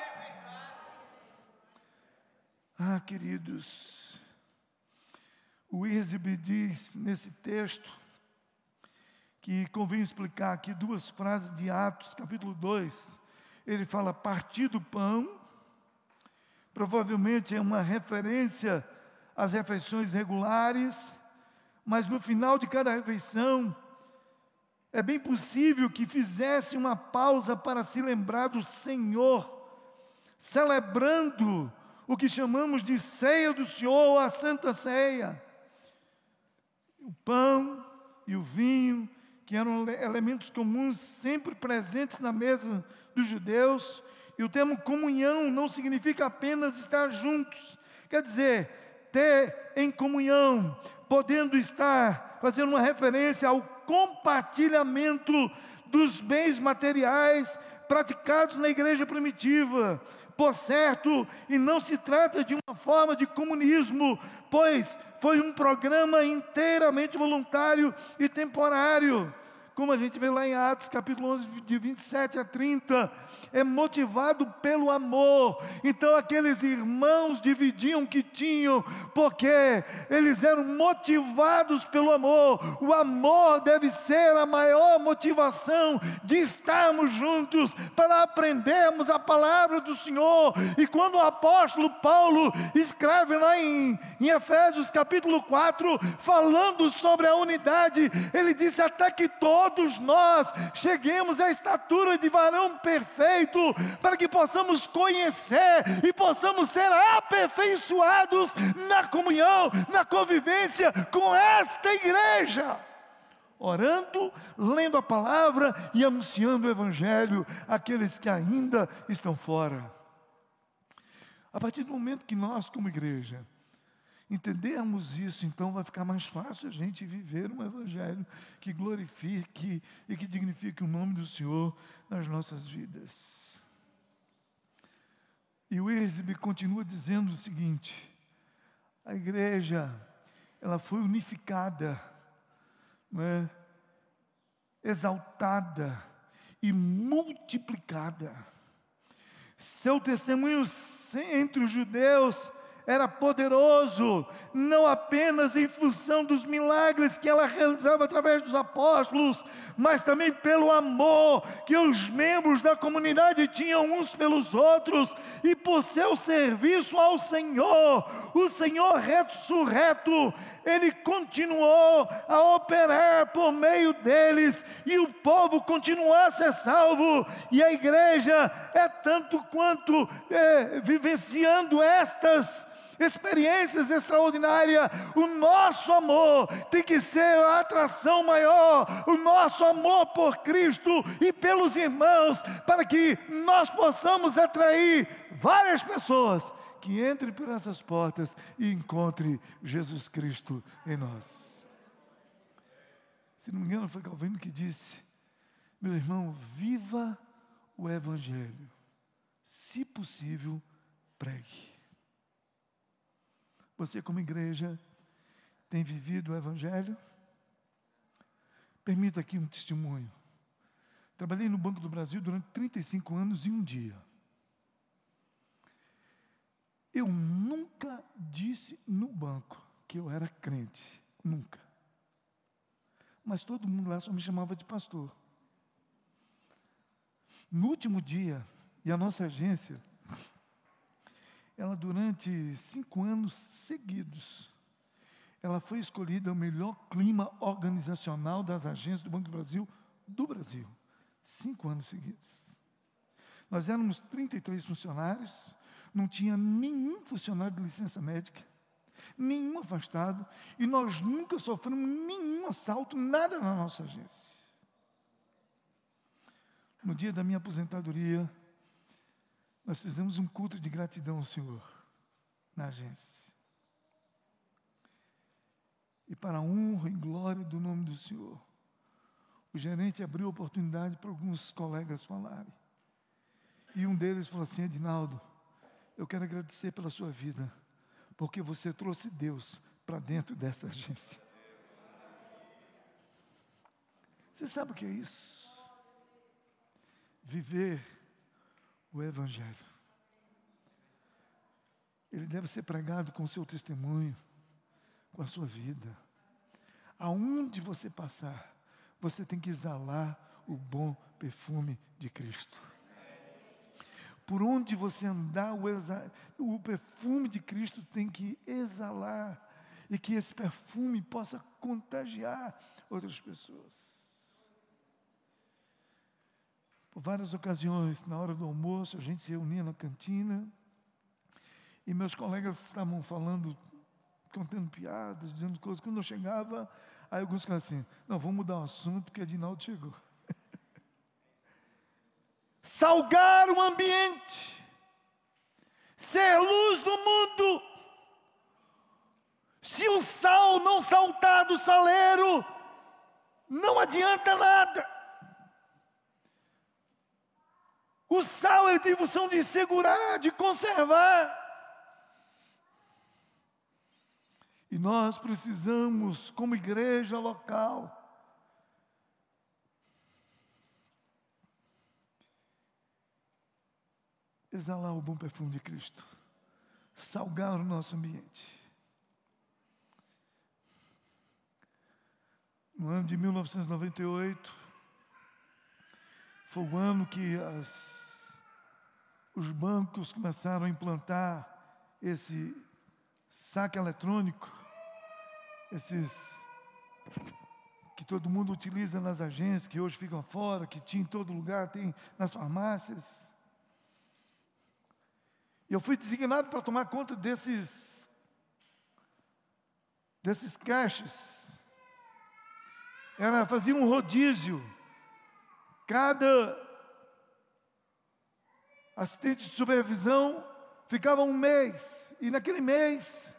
Ah, queridos, o Ízibe diz nesse texto que convém explicar aqui duas frases de Atos, capítulo 2. Ele fala partir do pão, provavelmente é uma referência as refeições regulares, mas no final de cada refeição, é bem possível que fizesse uma pausa para se lembrar do Senhor, celebrando o que chamamos de ceia do Senhor, a Santa Ceia. O pão e o vinho, que eram elementos comuns sempre presentes na mesa dos judeus, e o termo comunhão não significa apenas estar juntos, quer dizer, ter em comunhão, podendo estar fazendo uma referência ao compartilhamento dos bens materiais praticados na igreja primitiva. Por certo, e não se trata de uma forma de comunismo, pois foi um programa inteiramente voluntário e temporário como a gente vê lá em Atos capítulo 11, de 27 a 30, é motivado pelo amor. Então aqueles irmãos dividiam o que tinham, porque eles eram motivados pelo amor. O amor deve ser a maior motivação de estarmos juntos para aprendermos a palavra do Senhor. E quando o apóstolo Paulo escreve lá em, em Efésios capítulo 4, falando sobre a unidade, ele disse até que todos todos nós cheguemos à estatura de varão perfeito, para que possamos conhecer e possamos ser aperfeiçoados na comunhão, na convivência com esta igreja. Orando, lendo a palavra e anunciando o Evangelho àqueles que ainda estão fora. A partir do momento que nós, como igreja, entendermos isso, então vai ficar mais fácil a gente viver um evangelho que glorifique e que dignifique o nome do Senhor nas nossas vidas. E o Erzebe continua dizendo o seguinte: a igreja, ela foi unificada, não é? exaltada e multiplicada seu testemunho entre os judeus era poderoso, não apenas em função dos milagres que ela realizava através dos apóstolos, mas também pelo amor que os membros da comunidade tinham uns pelos outros e por seu serviço ao Senhor. O Senhor ressurreto, ele continuou a operar por meio deles e o povo continuou a ser salvo, e a igreja é tanto quanto é, vivenciando estas experiências extraordinárias. O nosso amor tem que ser a atração maior, o nosso amor por Cristo e pelos irmãos, para que nós possamos atrair várias pessoas que entrem por essas portas e encontrem Jesus Cristo em nós. Se não me engano, foi Calvino que disse: meu irmão, viva o Evangelho, se possível, pregue. Você, como igreja, tem vivido o Evangelho? Permita aqui um testemunho. Trabalhei no Banco do Brasil durante 35 anos e um dia. Eu nunca disse no banco que eu era crente. Nunca. Mas todo mundo lá só me chamava de pastor. No último dia, e a nossa agência ela durante cinco anos seguidos, ela foi escolhida o melhor clima organizacional das agências do Banco do Brasil do Brasil. Cinco anos seguidos. Nós éramos 33 funcionários, não tinha nenhum funcionário de licença médica, nenhum afastado, e nós nunca sofremos nenhum assalto, nada na nossa agência. No dia da minha aposentadoria, nós fizemos um culto de gratidão ao Senhor na agência. E para a honra e glória do nome do Senhor, o gerente abriu oportunidade para alguns colegas falarem. E um deles falou assim: Edinaldo, eu quero agradecer pela sua vida, porque você trouxe Deus para dentro desta agência. Você sabe o que é isso? Viver o Evangelho. Ele deve ser pregado com o seu testemunho, com a sua vida. Aonde você passar, você tem que exalar o bom perfume de Cristo. Por onde você andar, o, o perfume de Cristo tem que exalar e que esse perfume possa contagiar outras pessoas. Por várias ocasiões, na hora do almoço, a gente se reunia na cantina e meus colegas estavam falando, contando piadas, dizendo coisas. Quando eu chegava, aí alguns ficavam assim: não, vamos mudar o assunto porque Adinaldo chegou. Salgar o ambiente, ser luz do mundo. Se o sal não saltar do saleiro, não adianta nada. O sal ele tem função de segurar, de conservar. E nós precisamos, como igreja local, exalar o bom perfume de Cristo, salgar o nosso ambiente. No ano de 1998, foi o ano que as, os bancos começaram a implantar esse saque eletrônico, esses que todo mundo utiliza nas agências, que hoje ficam fora, que tinha em todo lugar, tem nas farmácias. E eu fui designado para tomar conta desses desses caixas. Era fazia um rodízio. Cada assistente de supervisão ficava um mês e naquele mês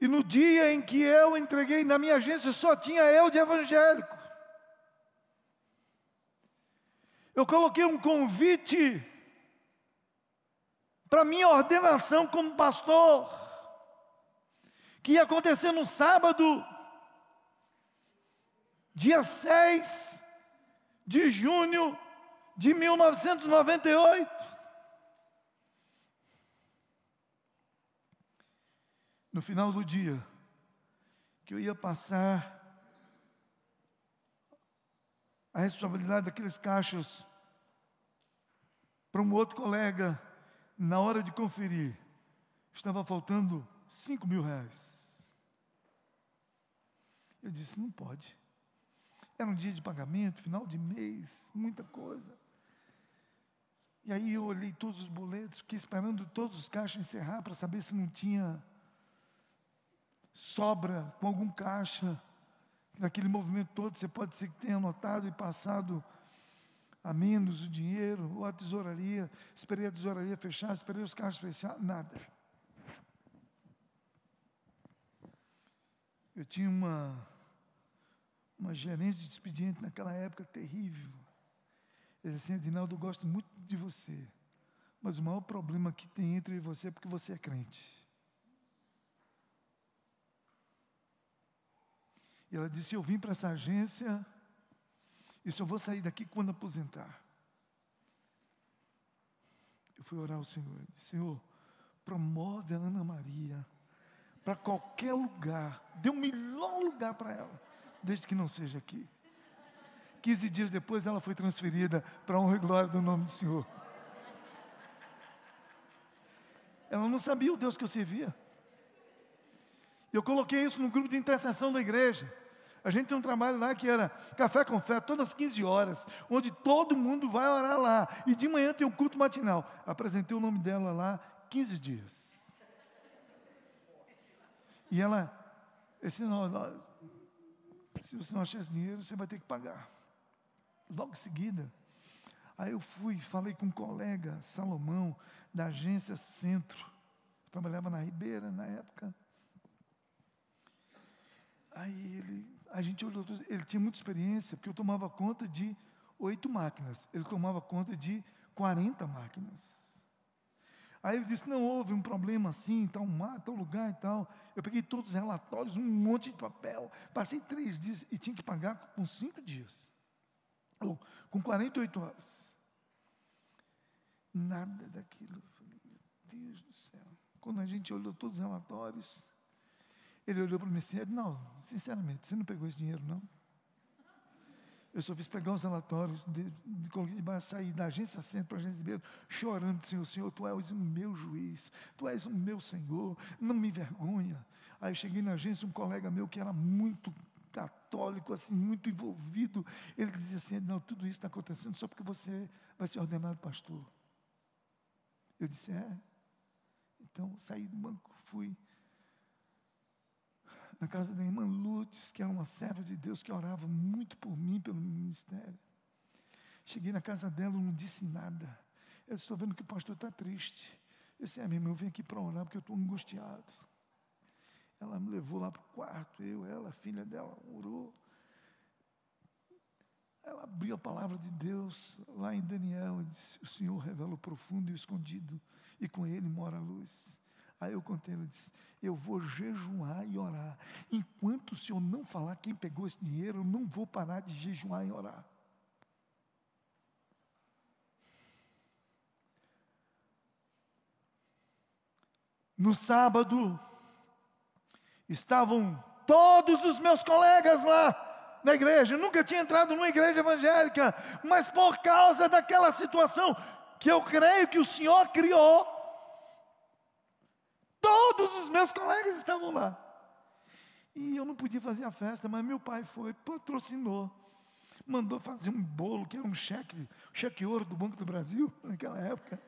e no dia em que eu entreguei na minha agência, só tinha eu de evangélico. Eu coloquei um convite para minha ordenação como pastor, que ia acontecer no sábado, dia 6 de junho de 1998. no final do dia, que eu ia passar a responsabilidade daqueles caixas para um outro colega, na hora de conferir, estava faltando cinco mil reais. Eu disse, não pode. Era um dia de pagamento, final de mês, muita coisa. E aí eu olhei todos os boletos, fiquei esperando todos os caixas encerrar para saber se não tinha sobra com algum caixa. Naquele movimento todo, você pode ser que tenha anotado e passado a menos o dinheiro, ou a tesouraria, esperei a tesouraria fechar, esperei os caixas fechar, nada. Eu tinha uma, uma gerência de expediente naquela época terrível. Ele disse assim, Adinaldo, eu gosto muito de você, mas o maior problema que tem entre você é porque você é crente. E ela disse: Eu vim para essa agência e só vou sair daqui quando aposentar. Eu fui orar ao Senhor. Disse, Senhor, promove a Ana Maria para qualquer lugar. Dê o um melhor lugar para ela, desde que não seja aqui. Quinze dias depois ela foi transferida para a honra e glória do nome do Senhor. Ela não sabia o Deus que eu servia. Eu coloquei isso no grupo de intercessão da igreja. A gente tem um trabalho lá que era café com fé, todas as 15 horas, onde todo mundo vai orar lá. E de manhã tem um culto matinal. Apresentei o nome dela lá 15 dias. E ela, esse não, se você não achar esse dinheiro, você vai ter que pagar. Logo em seguida, aí eu fui, falei com um colega, Salomão, da agência Centro. Eu trabalhava na Ribeira na época. Aí ele, a gente olhou, ele tinha muita experiência, porque eu tomava conta de oito máquinas, ele tomava conta de 40 máquinas. Aí ele disse: não houve um problema assim, tal mar, tal lugar e tal. Eu peguei todos os relatórios, um monte de papel, passei três dias e tinha que pagar com cinco dias, ou com 48 horas. Nada daquilo. Eu falei, meu Deus do céu. Quando a gente olhou todos os relatórios, ele olhou para mim assim, não, sinceramente, você não pegou esse dinheiro, não? Eu só fiz pegar os relatórios, de, de, de, sair da agência centro para a agência de dinheiro, chorando, Senhor, Senhor, Tu és o meu juiz, Tu és o meu Senhor, não me envergonha. Aí cheguei na agência, um colega meu que era muito católico, assim, muito envolvido, ele dizia assim, não, tudo isso está acontecendo só porque você vai ser ordenado pastor. Eu disse, é. Então, saí do banco, fui na casa da irmã Lutz, que era uma serva de Deus que orava muito por mim, pelo ministério. Cheguei na casa dela, não disse nada. Eu estou vendo que o pastor está triste. Eu disse, é, minha irmã, eu vim aqui para orar porque eu estou angustiado. Ela me levou lá para o quarto, eu, ela, a filha dela, orou. Ela abriu a palavra de Deus lá em Daniel e disse: O Senhor revela o profundo e o escondido, e com ele mora a luz. Aí eu contei, ela disse: Eu vou jejuar e orar. Enquanto o senhor não falar quem pegou esse dinheiro, eu não vou parar de jejuar e orar. No sábado, estavam todos os meus colegas lá na igreja. Eu nunca tinha entrado numa igreja evangélica, mas por causa daquela situação que eu creio que o Senhor criou, Todos os meus colegas estavam lá. E eu não podia fazer a festa, mas meu pai foi, patrocinou. Mandou fazer um bolo, que era um cheque, cheque ouro do Banco do Brasil, naquela época.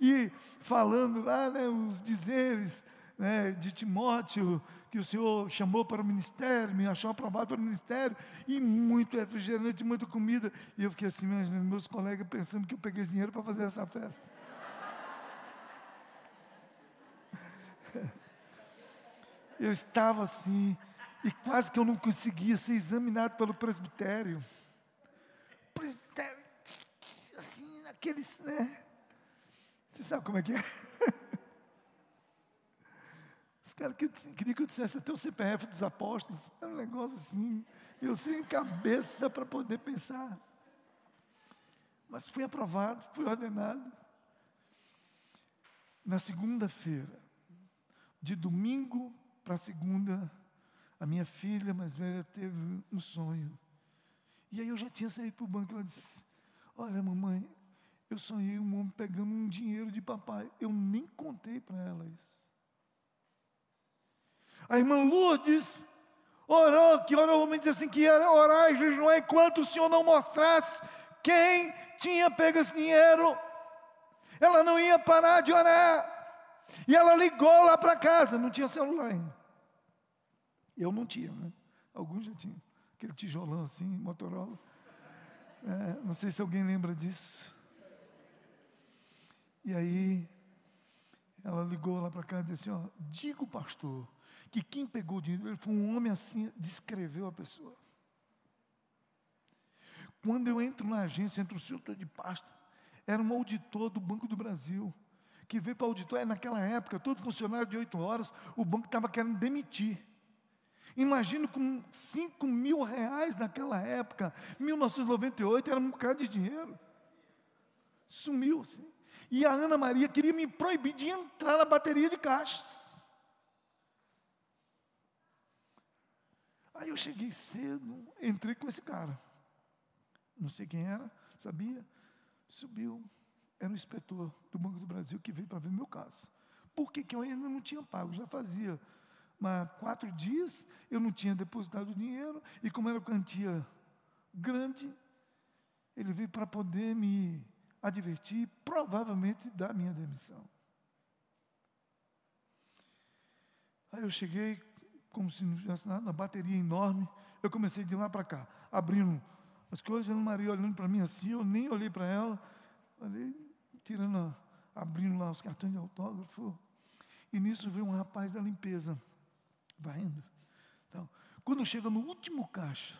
E falando lá, né, os dizeres né, de Timóteo, que o Senhor chamou para o ministério, me achou aprovado para o ministério, e muito refrigerante, muita comida. E eu fiquei assim, meus colegas pensando que eu peguei dinheiro para fazer essa festa. Eu estava assim, e quase que eu não conseguia ser examinado pelo presbitério. Presbitério, assim, aqueles, né? Você sabe como é que é? Os caras queriam que eu dissesse até o CPF dos apóstolos. Era um negócio assim. Eu sem cabeça para poder pensar. Mas fui aprovado, fui ordenado. Na segunda-feira, de domingo para segunda, a minha filha mais velha teve um sonho. E aí eu já tinha saído para o banco ela disse: Olha, mamãe, eu sonhei um homem pegando um dinheiro de papai. Eu nem contei para ela isso. A irmã Lourdes orou, que orou, me disse assim, que ia orar e jejuar enquanto o Senhor não mostrasse quem tinha pego esse dinheiro. Ela não ia parar de orar. E ela ligou lá para casa, não tinha celular ainda. Eu não tinha, né? Alguns já tinham. Aquele tijolão assim, Motorola. É, não sei se alguém lembra disso. E aí, ela ligou lá para casa e disse: Ó, diga o pastor que quem pegou o dinheiro, ele foi um homem assim, descreveu a pessoa. Quando eu entro na agência, entro o senhor de pasta, era um auditor do Banco do Brasil, que veio para auditor, é naquela época, todo funcionário de oito horas, o banco estava querendo demitir. Imagino com 5 mil reais naquela época, 1998, era um bocado de dinheiro. Sumiu assim. E a Ana Maria queria me proibir de entrar na bateria de caixas. Aí eu cheguei cedo, entrei com esse cara. Não sei quem era, sabia? Subiu, era o inspetor do Banco do Brasil que veio para ver meu caso. Por que, que eu ainda não tinha pago? Já fazia mas, quatro dias, eu não tinha depositado o dinheiro, e como era quantia grande, ele veio para poder me advertir, provavelmente da minha demissão. Aí eu cheguei, como se não tivesse nada, uma bateria enorme. Eu comecei de lá para cá, abrindo as coisas, a Maria olhando para mim assim, eu nem olhei para ela, falei, tirando, abrindo lá os cartões de autógrafo. E nisso veio um rapaz da limpeza, varrendo. Então, quando chega no último caixa,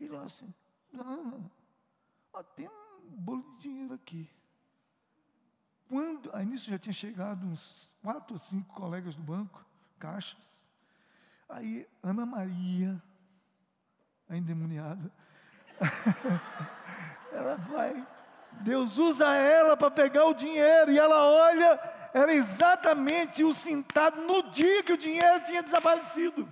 ele olha assim, não, ó, tem um bolo de dinheiro aqui. Quando, aí nisso já tinha chegado uns quatro ou cinco colegas do banco, caixas. Aí Ana Maria, a endemoniada, ela vai, Deus usa ela para pegar o dinheiro e ela olha, era exatamente o sentado no dia que o dinheiro tinha desaparecido.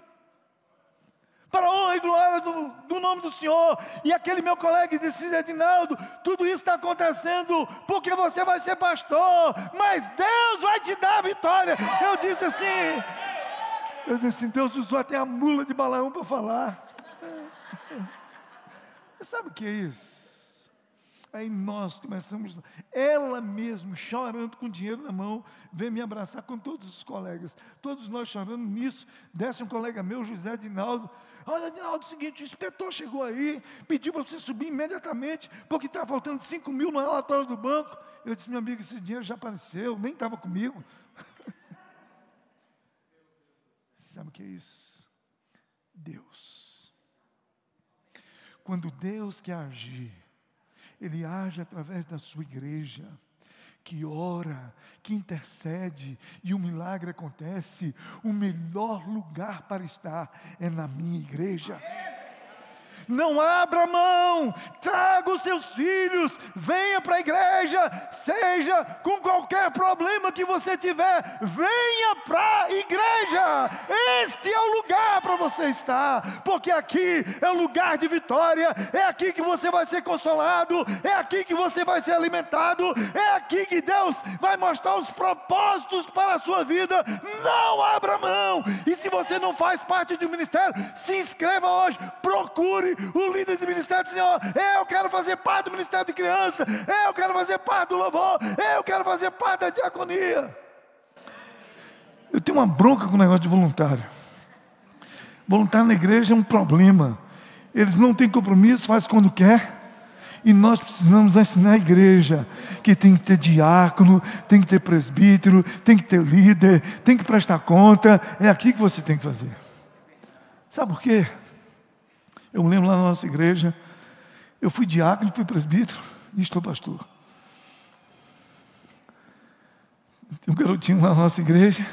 Para a honra e glória do, do nome do Senhor. E aquele meu colega disse, Edinaldo, tudo isso está acontecendo porque você vai ser pastor, mas Deus vai te dar a vitória. Eu disse assim, eu disse assim, Deus usou até a mula de Balaão para falar. sabe o que é isso? Aí nós começamos, ela mesmo, chorando com dinheiro na mão, veio me abraçar com todos os colegas. Todos nós chorando nisso. Desce um colega meu, José Dinaldo. Olha, Dinaldo, é o seguinte: o inspetor chegou aí, pediu para você subir imediatamente, porque está faltando 5 mil no relatório do banco. Eu disse, meu amigo, esse dinheiro já apareceu, nem estava comigo. Sabe o que é isso? Deus. Quando Deus quer agir, Ele age através da sua igreja, que ora, que intercede e o milagre acontece. O melhor lugar para estar é na minha igreja. Não abra mão, traga os seus filhos, venha para a igreja, seja com qualquer problema que você tiver, venha para a igreja. Este é o lugar para você estar, porque aqui é o lugar de vitória, é aqui que você vai ser consolado, é aqui que você vai ser alimentado, é aqui que Deus vai mostrar os propósitos para a sua vida. Não abra mão, e se você não faz parte de um ministério, se inscreva hoje, procure o líder de ministério, Senhor. Eu quero fazer parte do ministério de criança, eu quero fazer parte do louvor, eu quero fazer parte da diaconia. Eu tenho uma bronca com o negócio de voluntário. Voluntário na igreja é um problema. Eles não têm compromisso, faz quando quer. E nós precisamos ensinar a igreja que tem que ter diácono, tem que ter presbítero, tem que ter líder, tem que prestar conta. É aqui que você tem que fazer. Sabe por quê? Eu me lembro lá na nossa igreja, eu fui diácono, fui presbítero e estou pastor. Tem um garotinho lá na nossa igreja,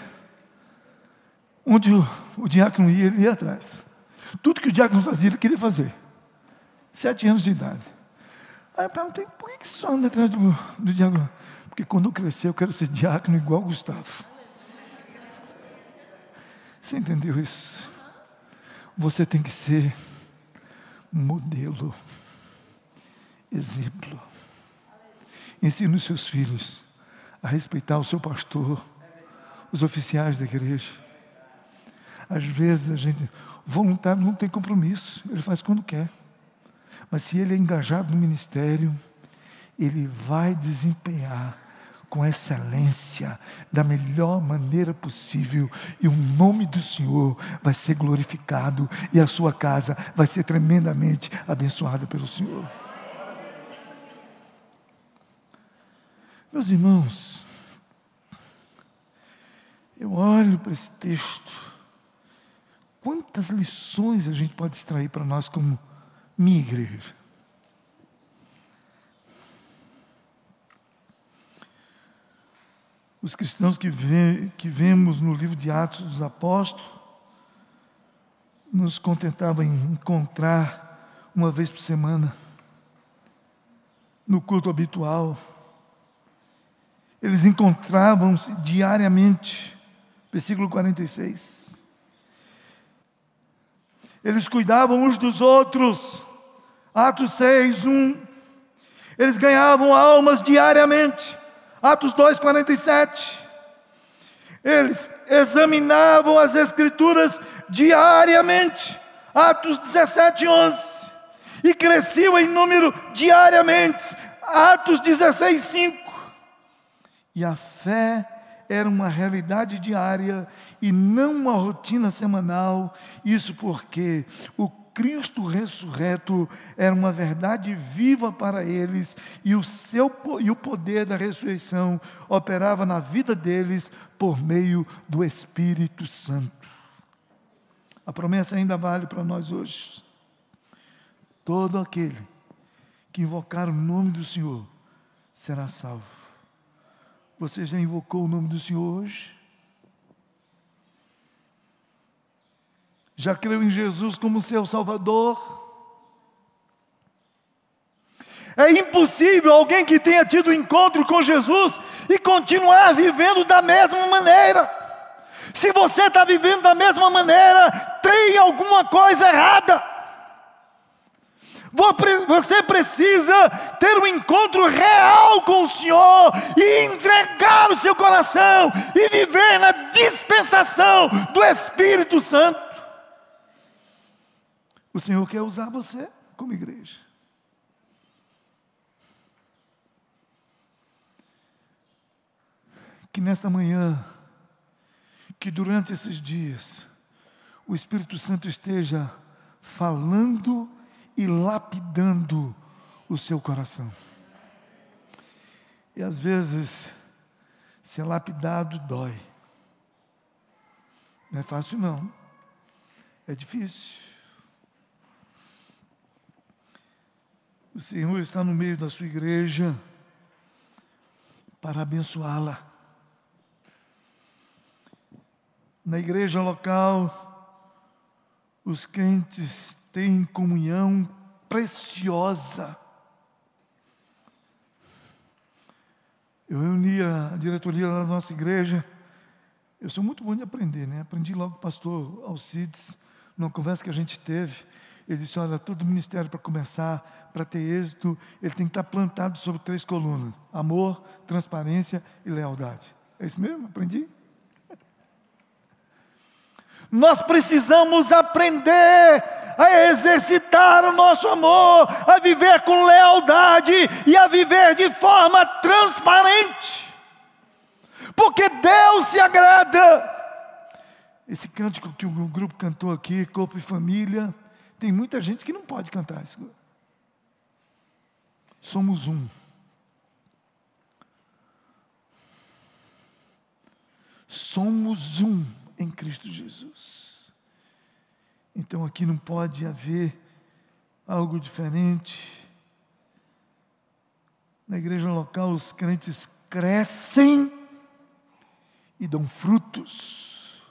onde o, o diácono ia, ele ia atrás. Tudo que o diácono fazia, ele queria fazer. Sete anos de idade. Aí eu perguntei, por que, só anda atrás do, do diácono? Porque quando eu crescer, eu quero ser diácono igual Gustavo. Você entendeu isso? Você tem que ser modelo, exemplo. Ensine os seus filhos a respeitar o seu pastor, os oficiais da igreja. Às vezes a gente, voluntário não tem compromisso, ele faz quando quer. Mas se ele é engajado no ministério, ele vai desempenhar com excelência, da melhor maneira possível, e o nome do Senhor vai ser glorificado e a sua casa vai ser tremendamente abençoada pelo Senhor. Meus irmãos, eu olho para esse texto, quantas lições a gente pode extrair para nós como minha igreja. Os cristãos que, vê, que vemos no livro de Atos dos Apóstolos nos contentavam em encontrar uma vez por semana, no culto habitual. Eles encontravam-se diariamente, versículo 46. Eles cuidavam uns dos outros, Atos 6, 1. Eles ganhavam almas diariamente. Atos 2, 47. Eles examinavam as Escrituras diariamente. Atos 17, 11. E cresciam em número diariamente. Atos 16, 5. E a fé era uma realidade diária e não uma rotina semanal. Isso porque o Cristo ressurreto era uma verdade viva para eles e o seu e o poder da ressurreição operava na vida deles por meio do Espírito Santo. A promessa ainda vale para nós hoje. Todo aquele que invocar o nome do Senhor será salvo. Você já invocou o nome do Senhor hoje? Já creu em Jesus como seu Salvador? É impossível alguém que tenha tido encontro com Jesus e continuar vivendo da mesma maneira. Se você está vivendo da mesma maneira, tem alguma coisa errada. Você precisa ter um encontro real com o Senhor e entregar o seu coração e viver na dispensação do Espírito Santo. O Senhor quer usar você como igreja. Que nesta manhã, que durante esses dias, o Espírito Santo esteja falando e lapidando o seu coração. E às vezes, ser lapidado dói. Não é fácil, não. É difícil. O Senhor está no meio da sua igreja para abençoá-la. Na igreja local, os crentes têm comunhão preciosa. Eu reuni a diretoria da nossa igreja. Eu sou muito bom de aprender, né? Aprendi logo com o pastor Alcides, numa conversa que a gente teve. Ele disse: Olha, todo ministério para começar, para ter êxito, ele tem que estar plantado sobre três colunas: amor, transparência e lealdade. É isso mesmo? Aprendi? Nós precisamos aprender a exercitar o nosso amor, a viver com lealdade e a viver de forma transparente, porque Deus se agrada. Esse cântico que o grupo cantou aqui, Corpo e Família, tem muita gente que não pode cantar isso. Somos um. Somos um em Cristo Jesus. Então aqui não pode haver algo diferente. Na igreja local, os crentes crescem e dão frutos.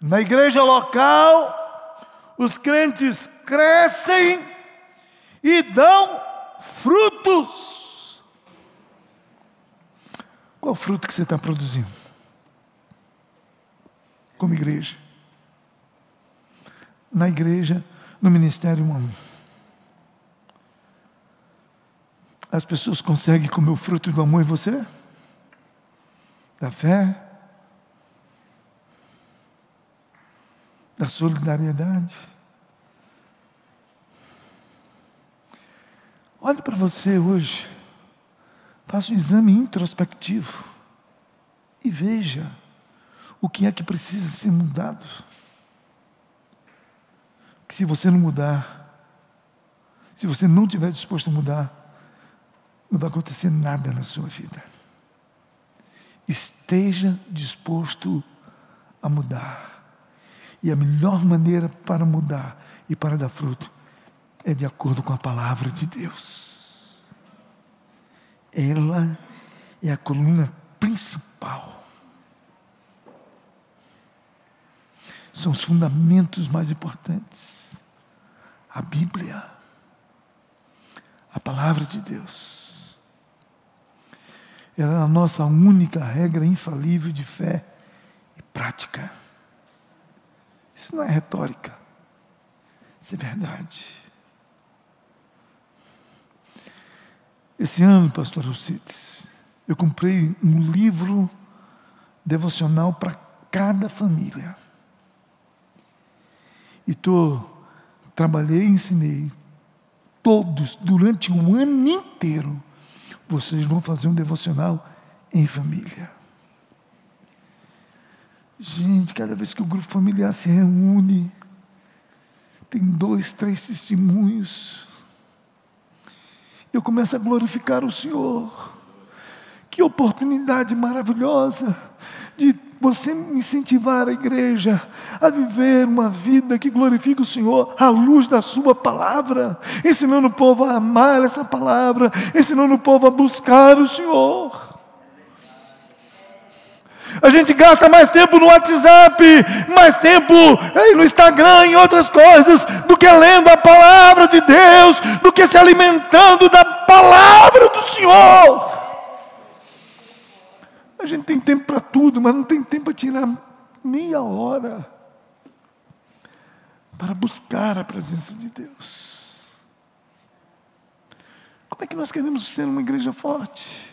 Na igreja local, os crentes crescem e dão frutos. Qual fruto que você está produzindo? Como igreja. Na igreja, no ministério humano. As pessoas conseguem comer o fruto do amor em você? Da fé? Da solidariedade? Olhe para você hoje, faça um exame introspectivo e veja o que é que precisa ser mudado. Que se você não mudar, se você não estiver disposto a mudar, não vai acontecer nada na sua vida. Esteja disposto a mudar. E a melhor maneira para mudar e para dar fruto é de acordo com a palavra de Deus. Ela é a coluna principal. São os fundamentos mais importantes. A Bíblia, a palavra de Deus. Ela é a nossa única regra infalível de fé e prática. Isso não é retórica. Isso é verdade. Esse ano, pastor Alcides, eu comprei um livro devocional para cada família. E tô, trabalhei e ensinei todos, durante um ano inteiro, vocês vão fazer um devocional em família. Gente, cada vez que o grupo familiar se reúne, tem dois, três testemunhos eu começo a glorificar o Senhor. Que oportunidade maravilhosa de você incentivar a igreja a viver uma vida que glorifique o Senhor à luz da Sua palavra, ensinando o povo a amar essa palavra, ensinando o povo a buscar o Senhor. A gente gasta mais tempo no WhatsApp, mais tempo no Instagram, em outras coisas, do que lendo a palavra de Deus, do que se alimentando da palavra do Senhor. A gente tem tempo para tudo, mas não tem tempo para tirar meia hora para buscar a presença de Deus. Como é que nós queremos ser uma igreja forte?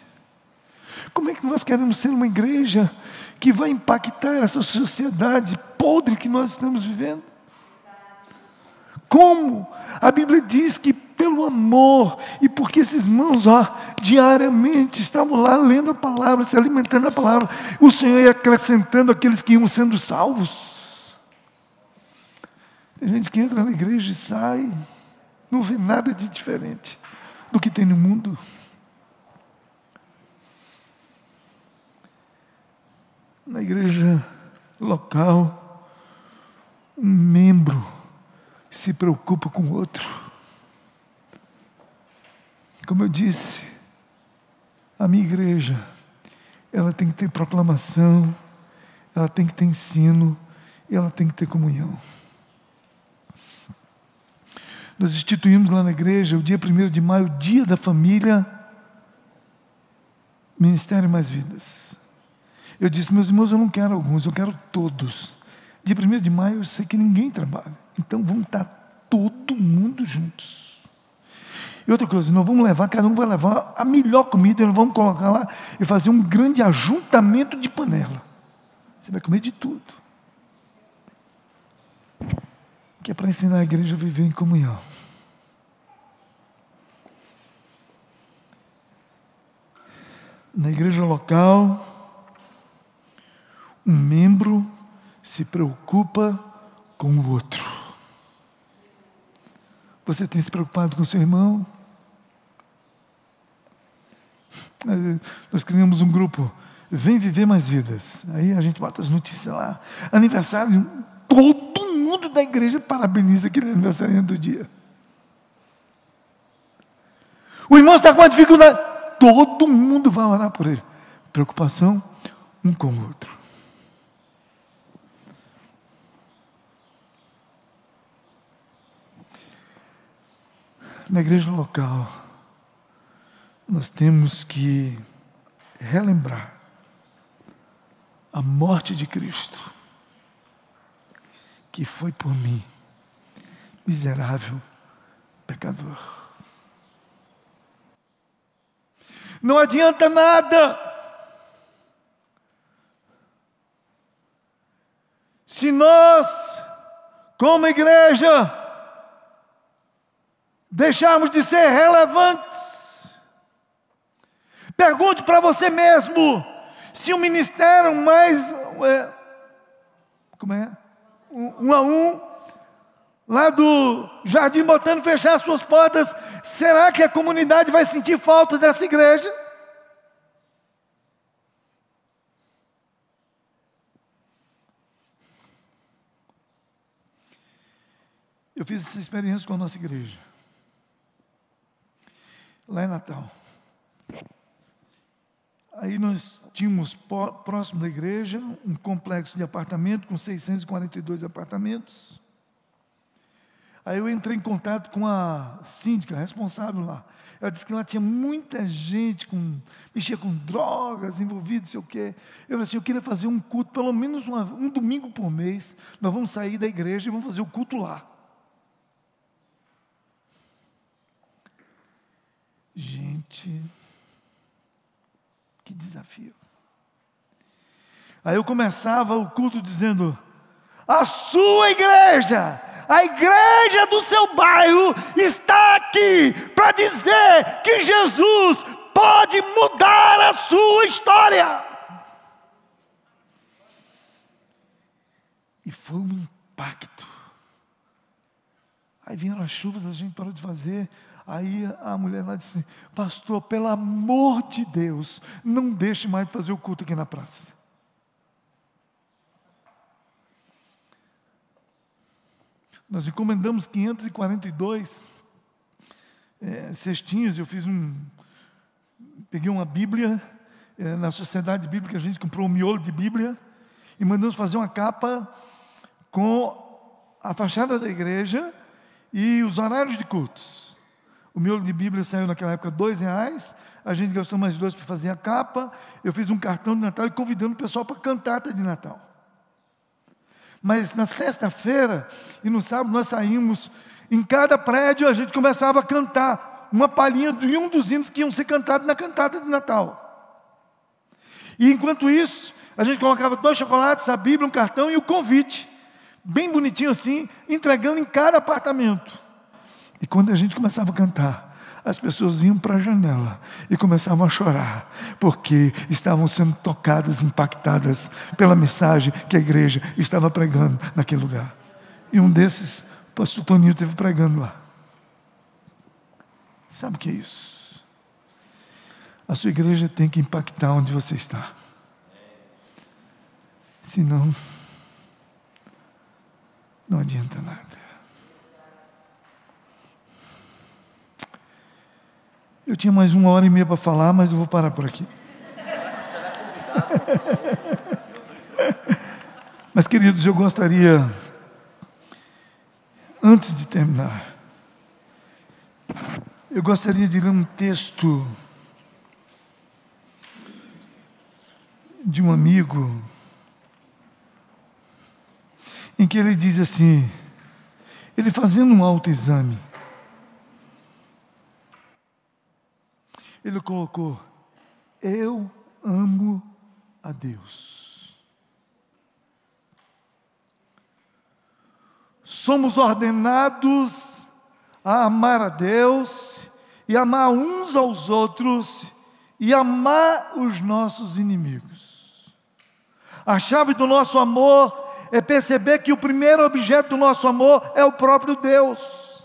Como é que nós queremos ser uma igreja que vai impactar essa sociedade podre que nós estamos vivendo? Como? A Bíblia diz que pelo amor e porque esses irmãos ó, diariamente estavam lá lendo a palavra, se alimentando da palavra, o Senhor ia acrescentando aqueles que iam sendo salvos. Tem gente que entra na igreja e sai, não vê nada de diferente do que tem no mundo. Na igreja local, um membro se preocupa com o outro. Como eu disse, a minha igreja, ela tem que ter proclamação, ela tem que ter ensino ela tem que ter comunhão. Nós instituímos lá na igreja o dia 1 de maio, dia da família, Ministério Mais Vidas. Eu disse, meus irmãos, eu não quero alguns, eu quero todos. Dia 1 de maio eu sei que ninguém trabalha. Então vamos estar todo mundo juntos. E outra coisa, nós vamos levar, cada um vai levar a melhor comida, nós vamos colocar lá e fazer um grande ajuntamento de panela. Você vai comer de tudo. Que é para ensinar a igreja a viver em comunhão. Na igreja local, um membro se preocupa com o outro. Você tem se preocupado com seu irmão? Nós criamos um grupo Vem viver mais vidas. Aí a gente bota as notícias lá. Aniversário, todo mundo da igreja parabeniza aquele aniversário do dia. O irmão está com uma dificuldade. Todo mundo vai orar por ele. Preocupação um com o outro. Na igreja local, nós temos que relembrar a morte de Cristo, que foi por mim, miserável pecador. Não adianta nada. Se nós, como igreja, deixarmos de ser relevantes, pergunte para você mesmo: se o ministério mais. É, como é? Um, um a um, lá do Jardim Botânico fechar suas portas, será que a comunidade vai sentir falta dessa igreja? Eu fiz essa experiência com a nossa igreja. Lá em Natal. Aí nós tínhamos próximo da igreja um complexo de apartamento com 642 apartamentos. Aí eu entrei em contato com a síndica responsável lá. Ela disse que lá tinha muita gente com mexia com drogas, envolvida, não sei o quê. Eu falei assim, eu queria fazer um culto, pelo menos uma, um domingo por mês. Nós vamos sair da igreja e vamos fazer o culto lá. Gente, que desafio. Aí eu começava o culto dizendo: a sua igreja, a igreja do seu bairro está aqui para dizer que Jesus pode mudar a sua história. E foi um impacto. Aí vieram as chuvas, a gente parou de fazer. Aí a mulher lá disse: Pastor, pelo amor de Deus, não deixe mais de fazer o culto aqui na praça. Nós encomendamos 542 é, cestinhos. Eu fiz um. Peguei uma Bíblia, é, na Sociedade Bíblica, a gente comprou um miolo de Bíblia e mandamos fazer uma capa com a fachada da igreja e os horários de cultos. O miolo de Bíblia saiu naquela época dois reais. A gente gastou mais dois para fazer a capa. Eu fiz um cartão de Natal e convidando o pessoal para cantata de Natal. Mas na sexta-feira e no sábado nós saímos, em cada prédio a gente começava a cantar uma palhinha de um dos hinos que iam ser cantados na cantata de Natal. E enquanto isso, a gente colocava dois chocolates, a Bíblia, um cartão e o convite, bem bonitinho assim, entregando em cada apartamento. E quando a gente começava a cantar, as pessoas iam para a janela e começavam a chorar, porque estavam sendo tocadas, impactadas pela mensagem que a igreja estava pregando naquele lugar. E um desses, o pastor Toninho, esteve pregando lá. Sabe o que é isso? A sua igreja tem que impactar onde você está. Senão, não adianta nada. Eu tinha mais uma hora e meia para falar, mas eu vou parar por aqui. mas, queridos, eu gostaria, antes de terminar, Eu gostaria de ler um texto de um amigo, em que ele diz assim, ele fazendo um autoexame, ele colocou: Eu amo a Deus. Somos ordenados a amar a Deus e amar uns aos outros e amar os nossos inimigos. A chave do nosso amor é perceber que o primeiro objeto do nosso amor é o próprio Deus.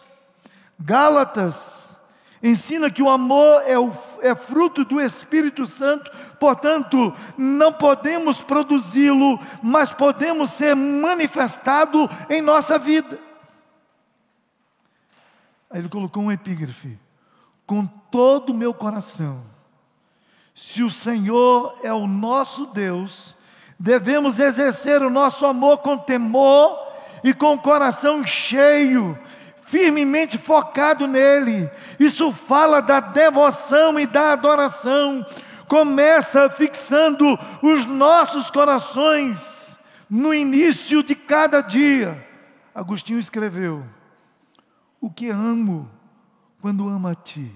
Gálatas ensina que o amor é, o, é fruto do Espírito Santo, portanto, não podemos produzi-lo, mas podemos ser manifestado em nossa vida. Aí ele colocou um epígrafe: com todo o meu coração, se o Senhor é o nosso Deus, devemos exercer o nosso amor com temor e com o coração cheio, firmemente focado nele. Isso fala da devoção e da adoração. Começa fixando os nossos corações no início de cada dia. Agostinho escreveu: O que amo quando amo a ti?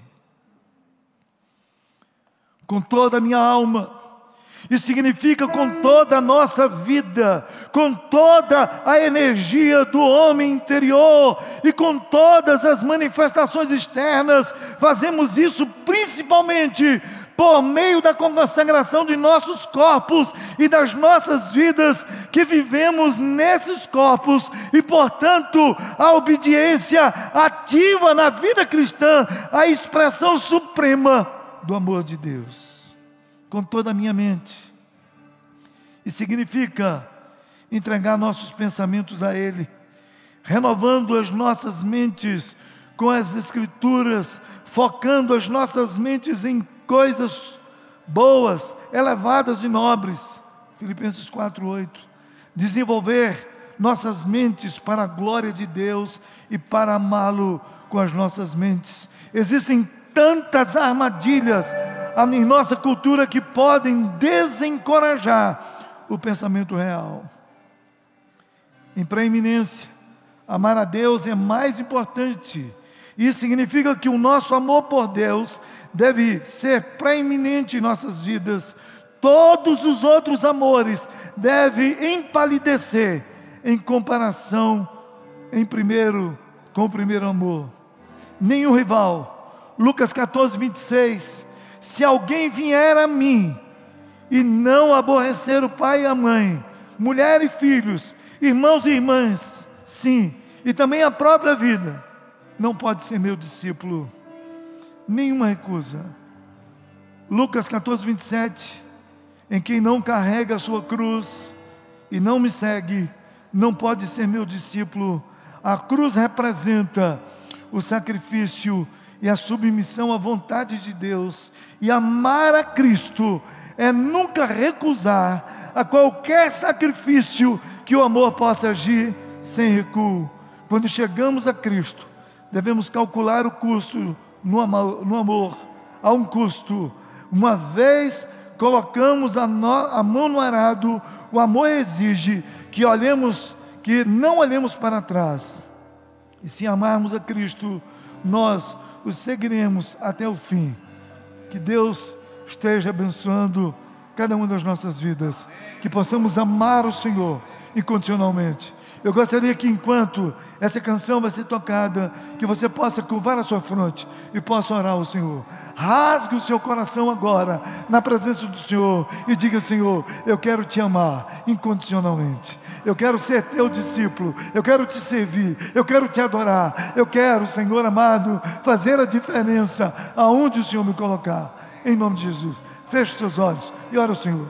Com toda a minha alma isso significa com toda a nossa vida, com toda a energia do homem interior e com todas as manifestações externas. Fazemos isso principalmente por meio da consagração de nossos corpos e das nossas vidas que vivemos nesses corpos e, portanto, a obediência ativa na vida cristã, a expressão suprema do amor de Deus com toda a minha mente. E significa entregar nossos pensamentos a Ele, renovando as nossas mentes com as Escrituras, focando as nossas mentes em coisas boas, elevadas e nobres. Filipenses 4:8. Desenvolver nossas mentes para a glória de Deus e para amá-lo com as nossas mentes. Existem tantas armadilhas em nossa cultura que podem desencorajar o pensamento real. Em preeminência, amar a Deus é mais importante. Isso significa que o nosso amor por Deus deve ser preeminente em nossas vidas. Todos os outros amores devem empalidecer em comparação em primeiro com o primeiro amor. Nenhum rival. Lucas 14, 26 se alguém vier a mim e não aborrecer o pai e a mãe, mulher e filhos, irmãos e irmãs, sim, e também a própria vida, não pode ser meu discípulo. Nenhuma recusa. Lucas 14, 27. Em quem não carrega a sua cruz e não me segue, não pode ser meu discípulo. A cruz representa o sacrifício e a submissão à vontade de Deus. E amar a Cristo é nunca recusar a qualquer sacrifício que o amor possa agir sem recuo. Quando chegamos a Cristo, devemos calcular o custo no amor. No amor. Há um custo. Uma vez colocamos a, a mão no arado, o amor exige que olhemos, que não olhemos para trás. E se amarmos a Cristo, nós o seguiremos até o fim. Que Deus esteja abençoando cada uma das nossas vidas, que possamos amar o Senhor incondicionalmente. Eu gostaria que enquanto essa canção vai ser tocada, que você possa curvar a sua fronte e possa orar ao Senhor. Rasgue o seu coração agora na presença do Senhor e diga: Senhor, eu quero te amar incondicionalmente. Eu quero ser teu discípulo. Eu quero te servir. Eu quero te adorar. Eu quero, Senhor amado, fazer a diferença aonde o Senhor me colocar. Em nome de Jesus. Feche seus olhos e ora ao Senhor.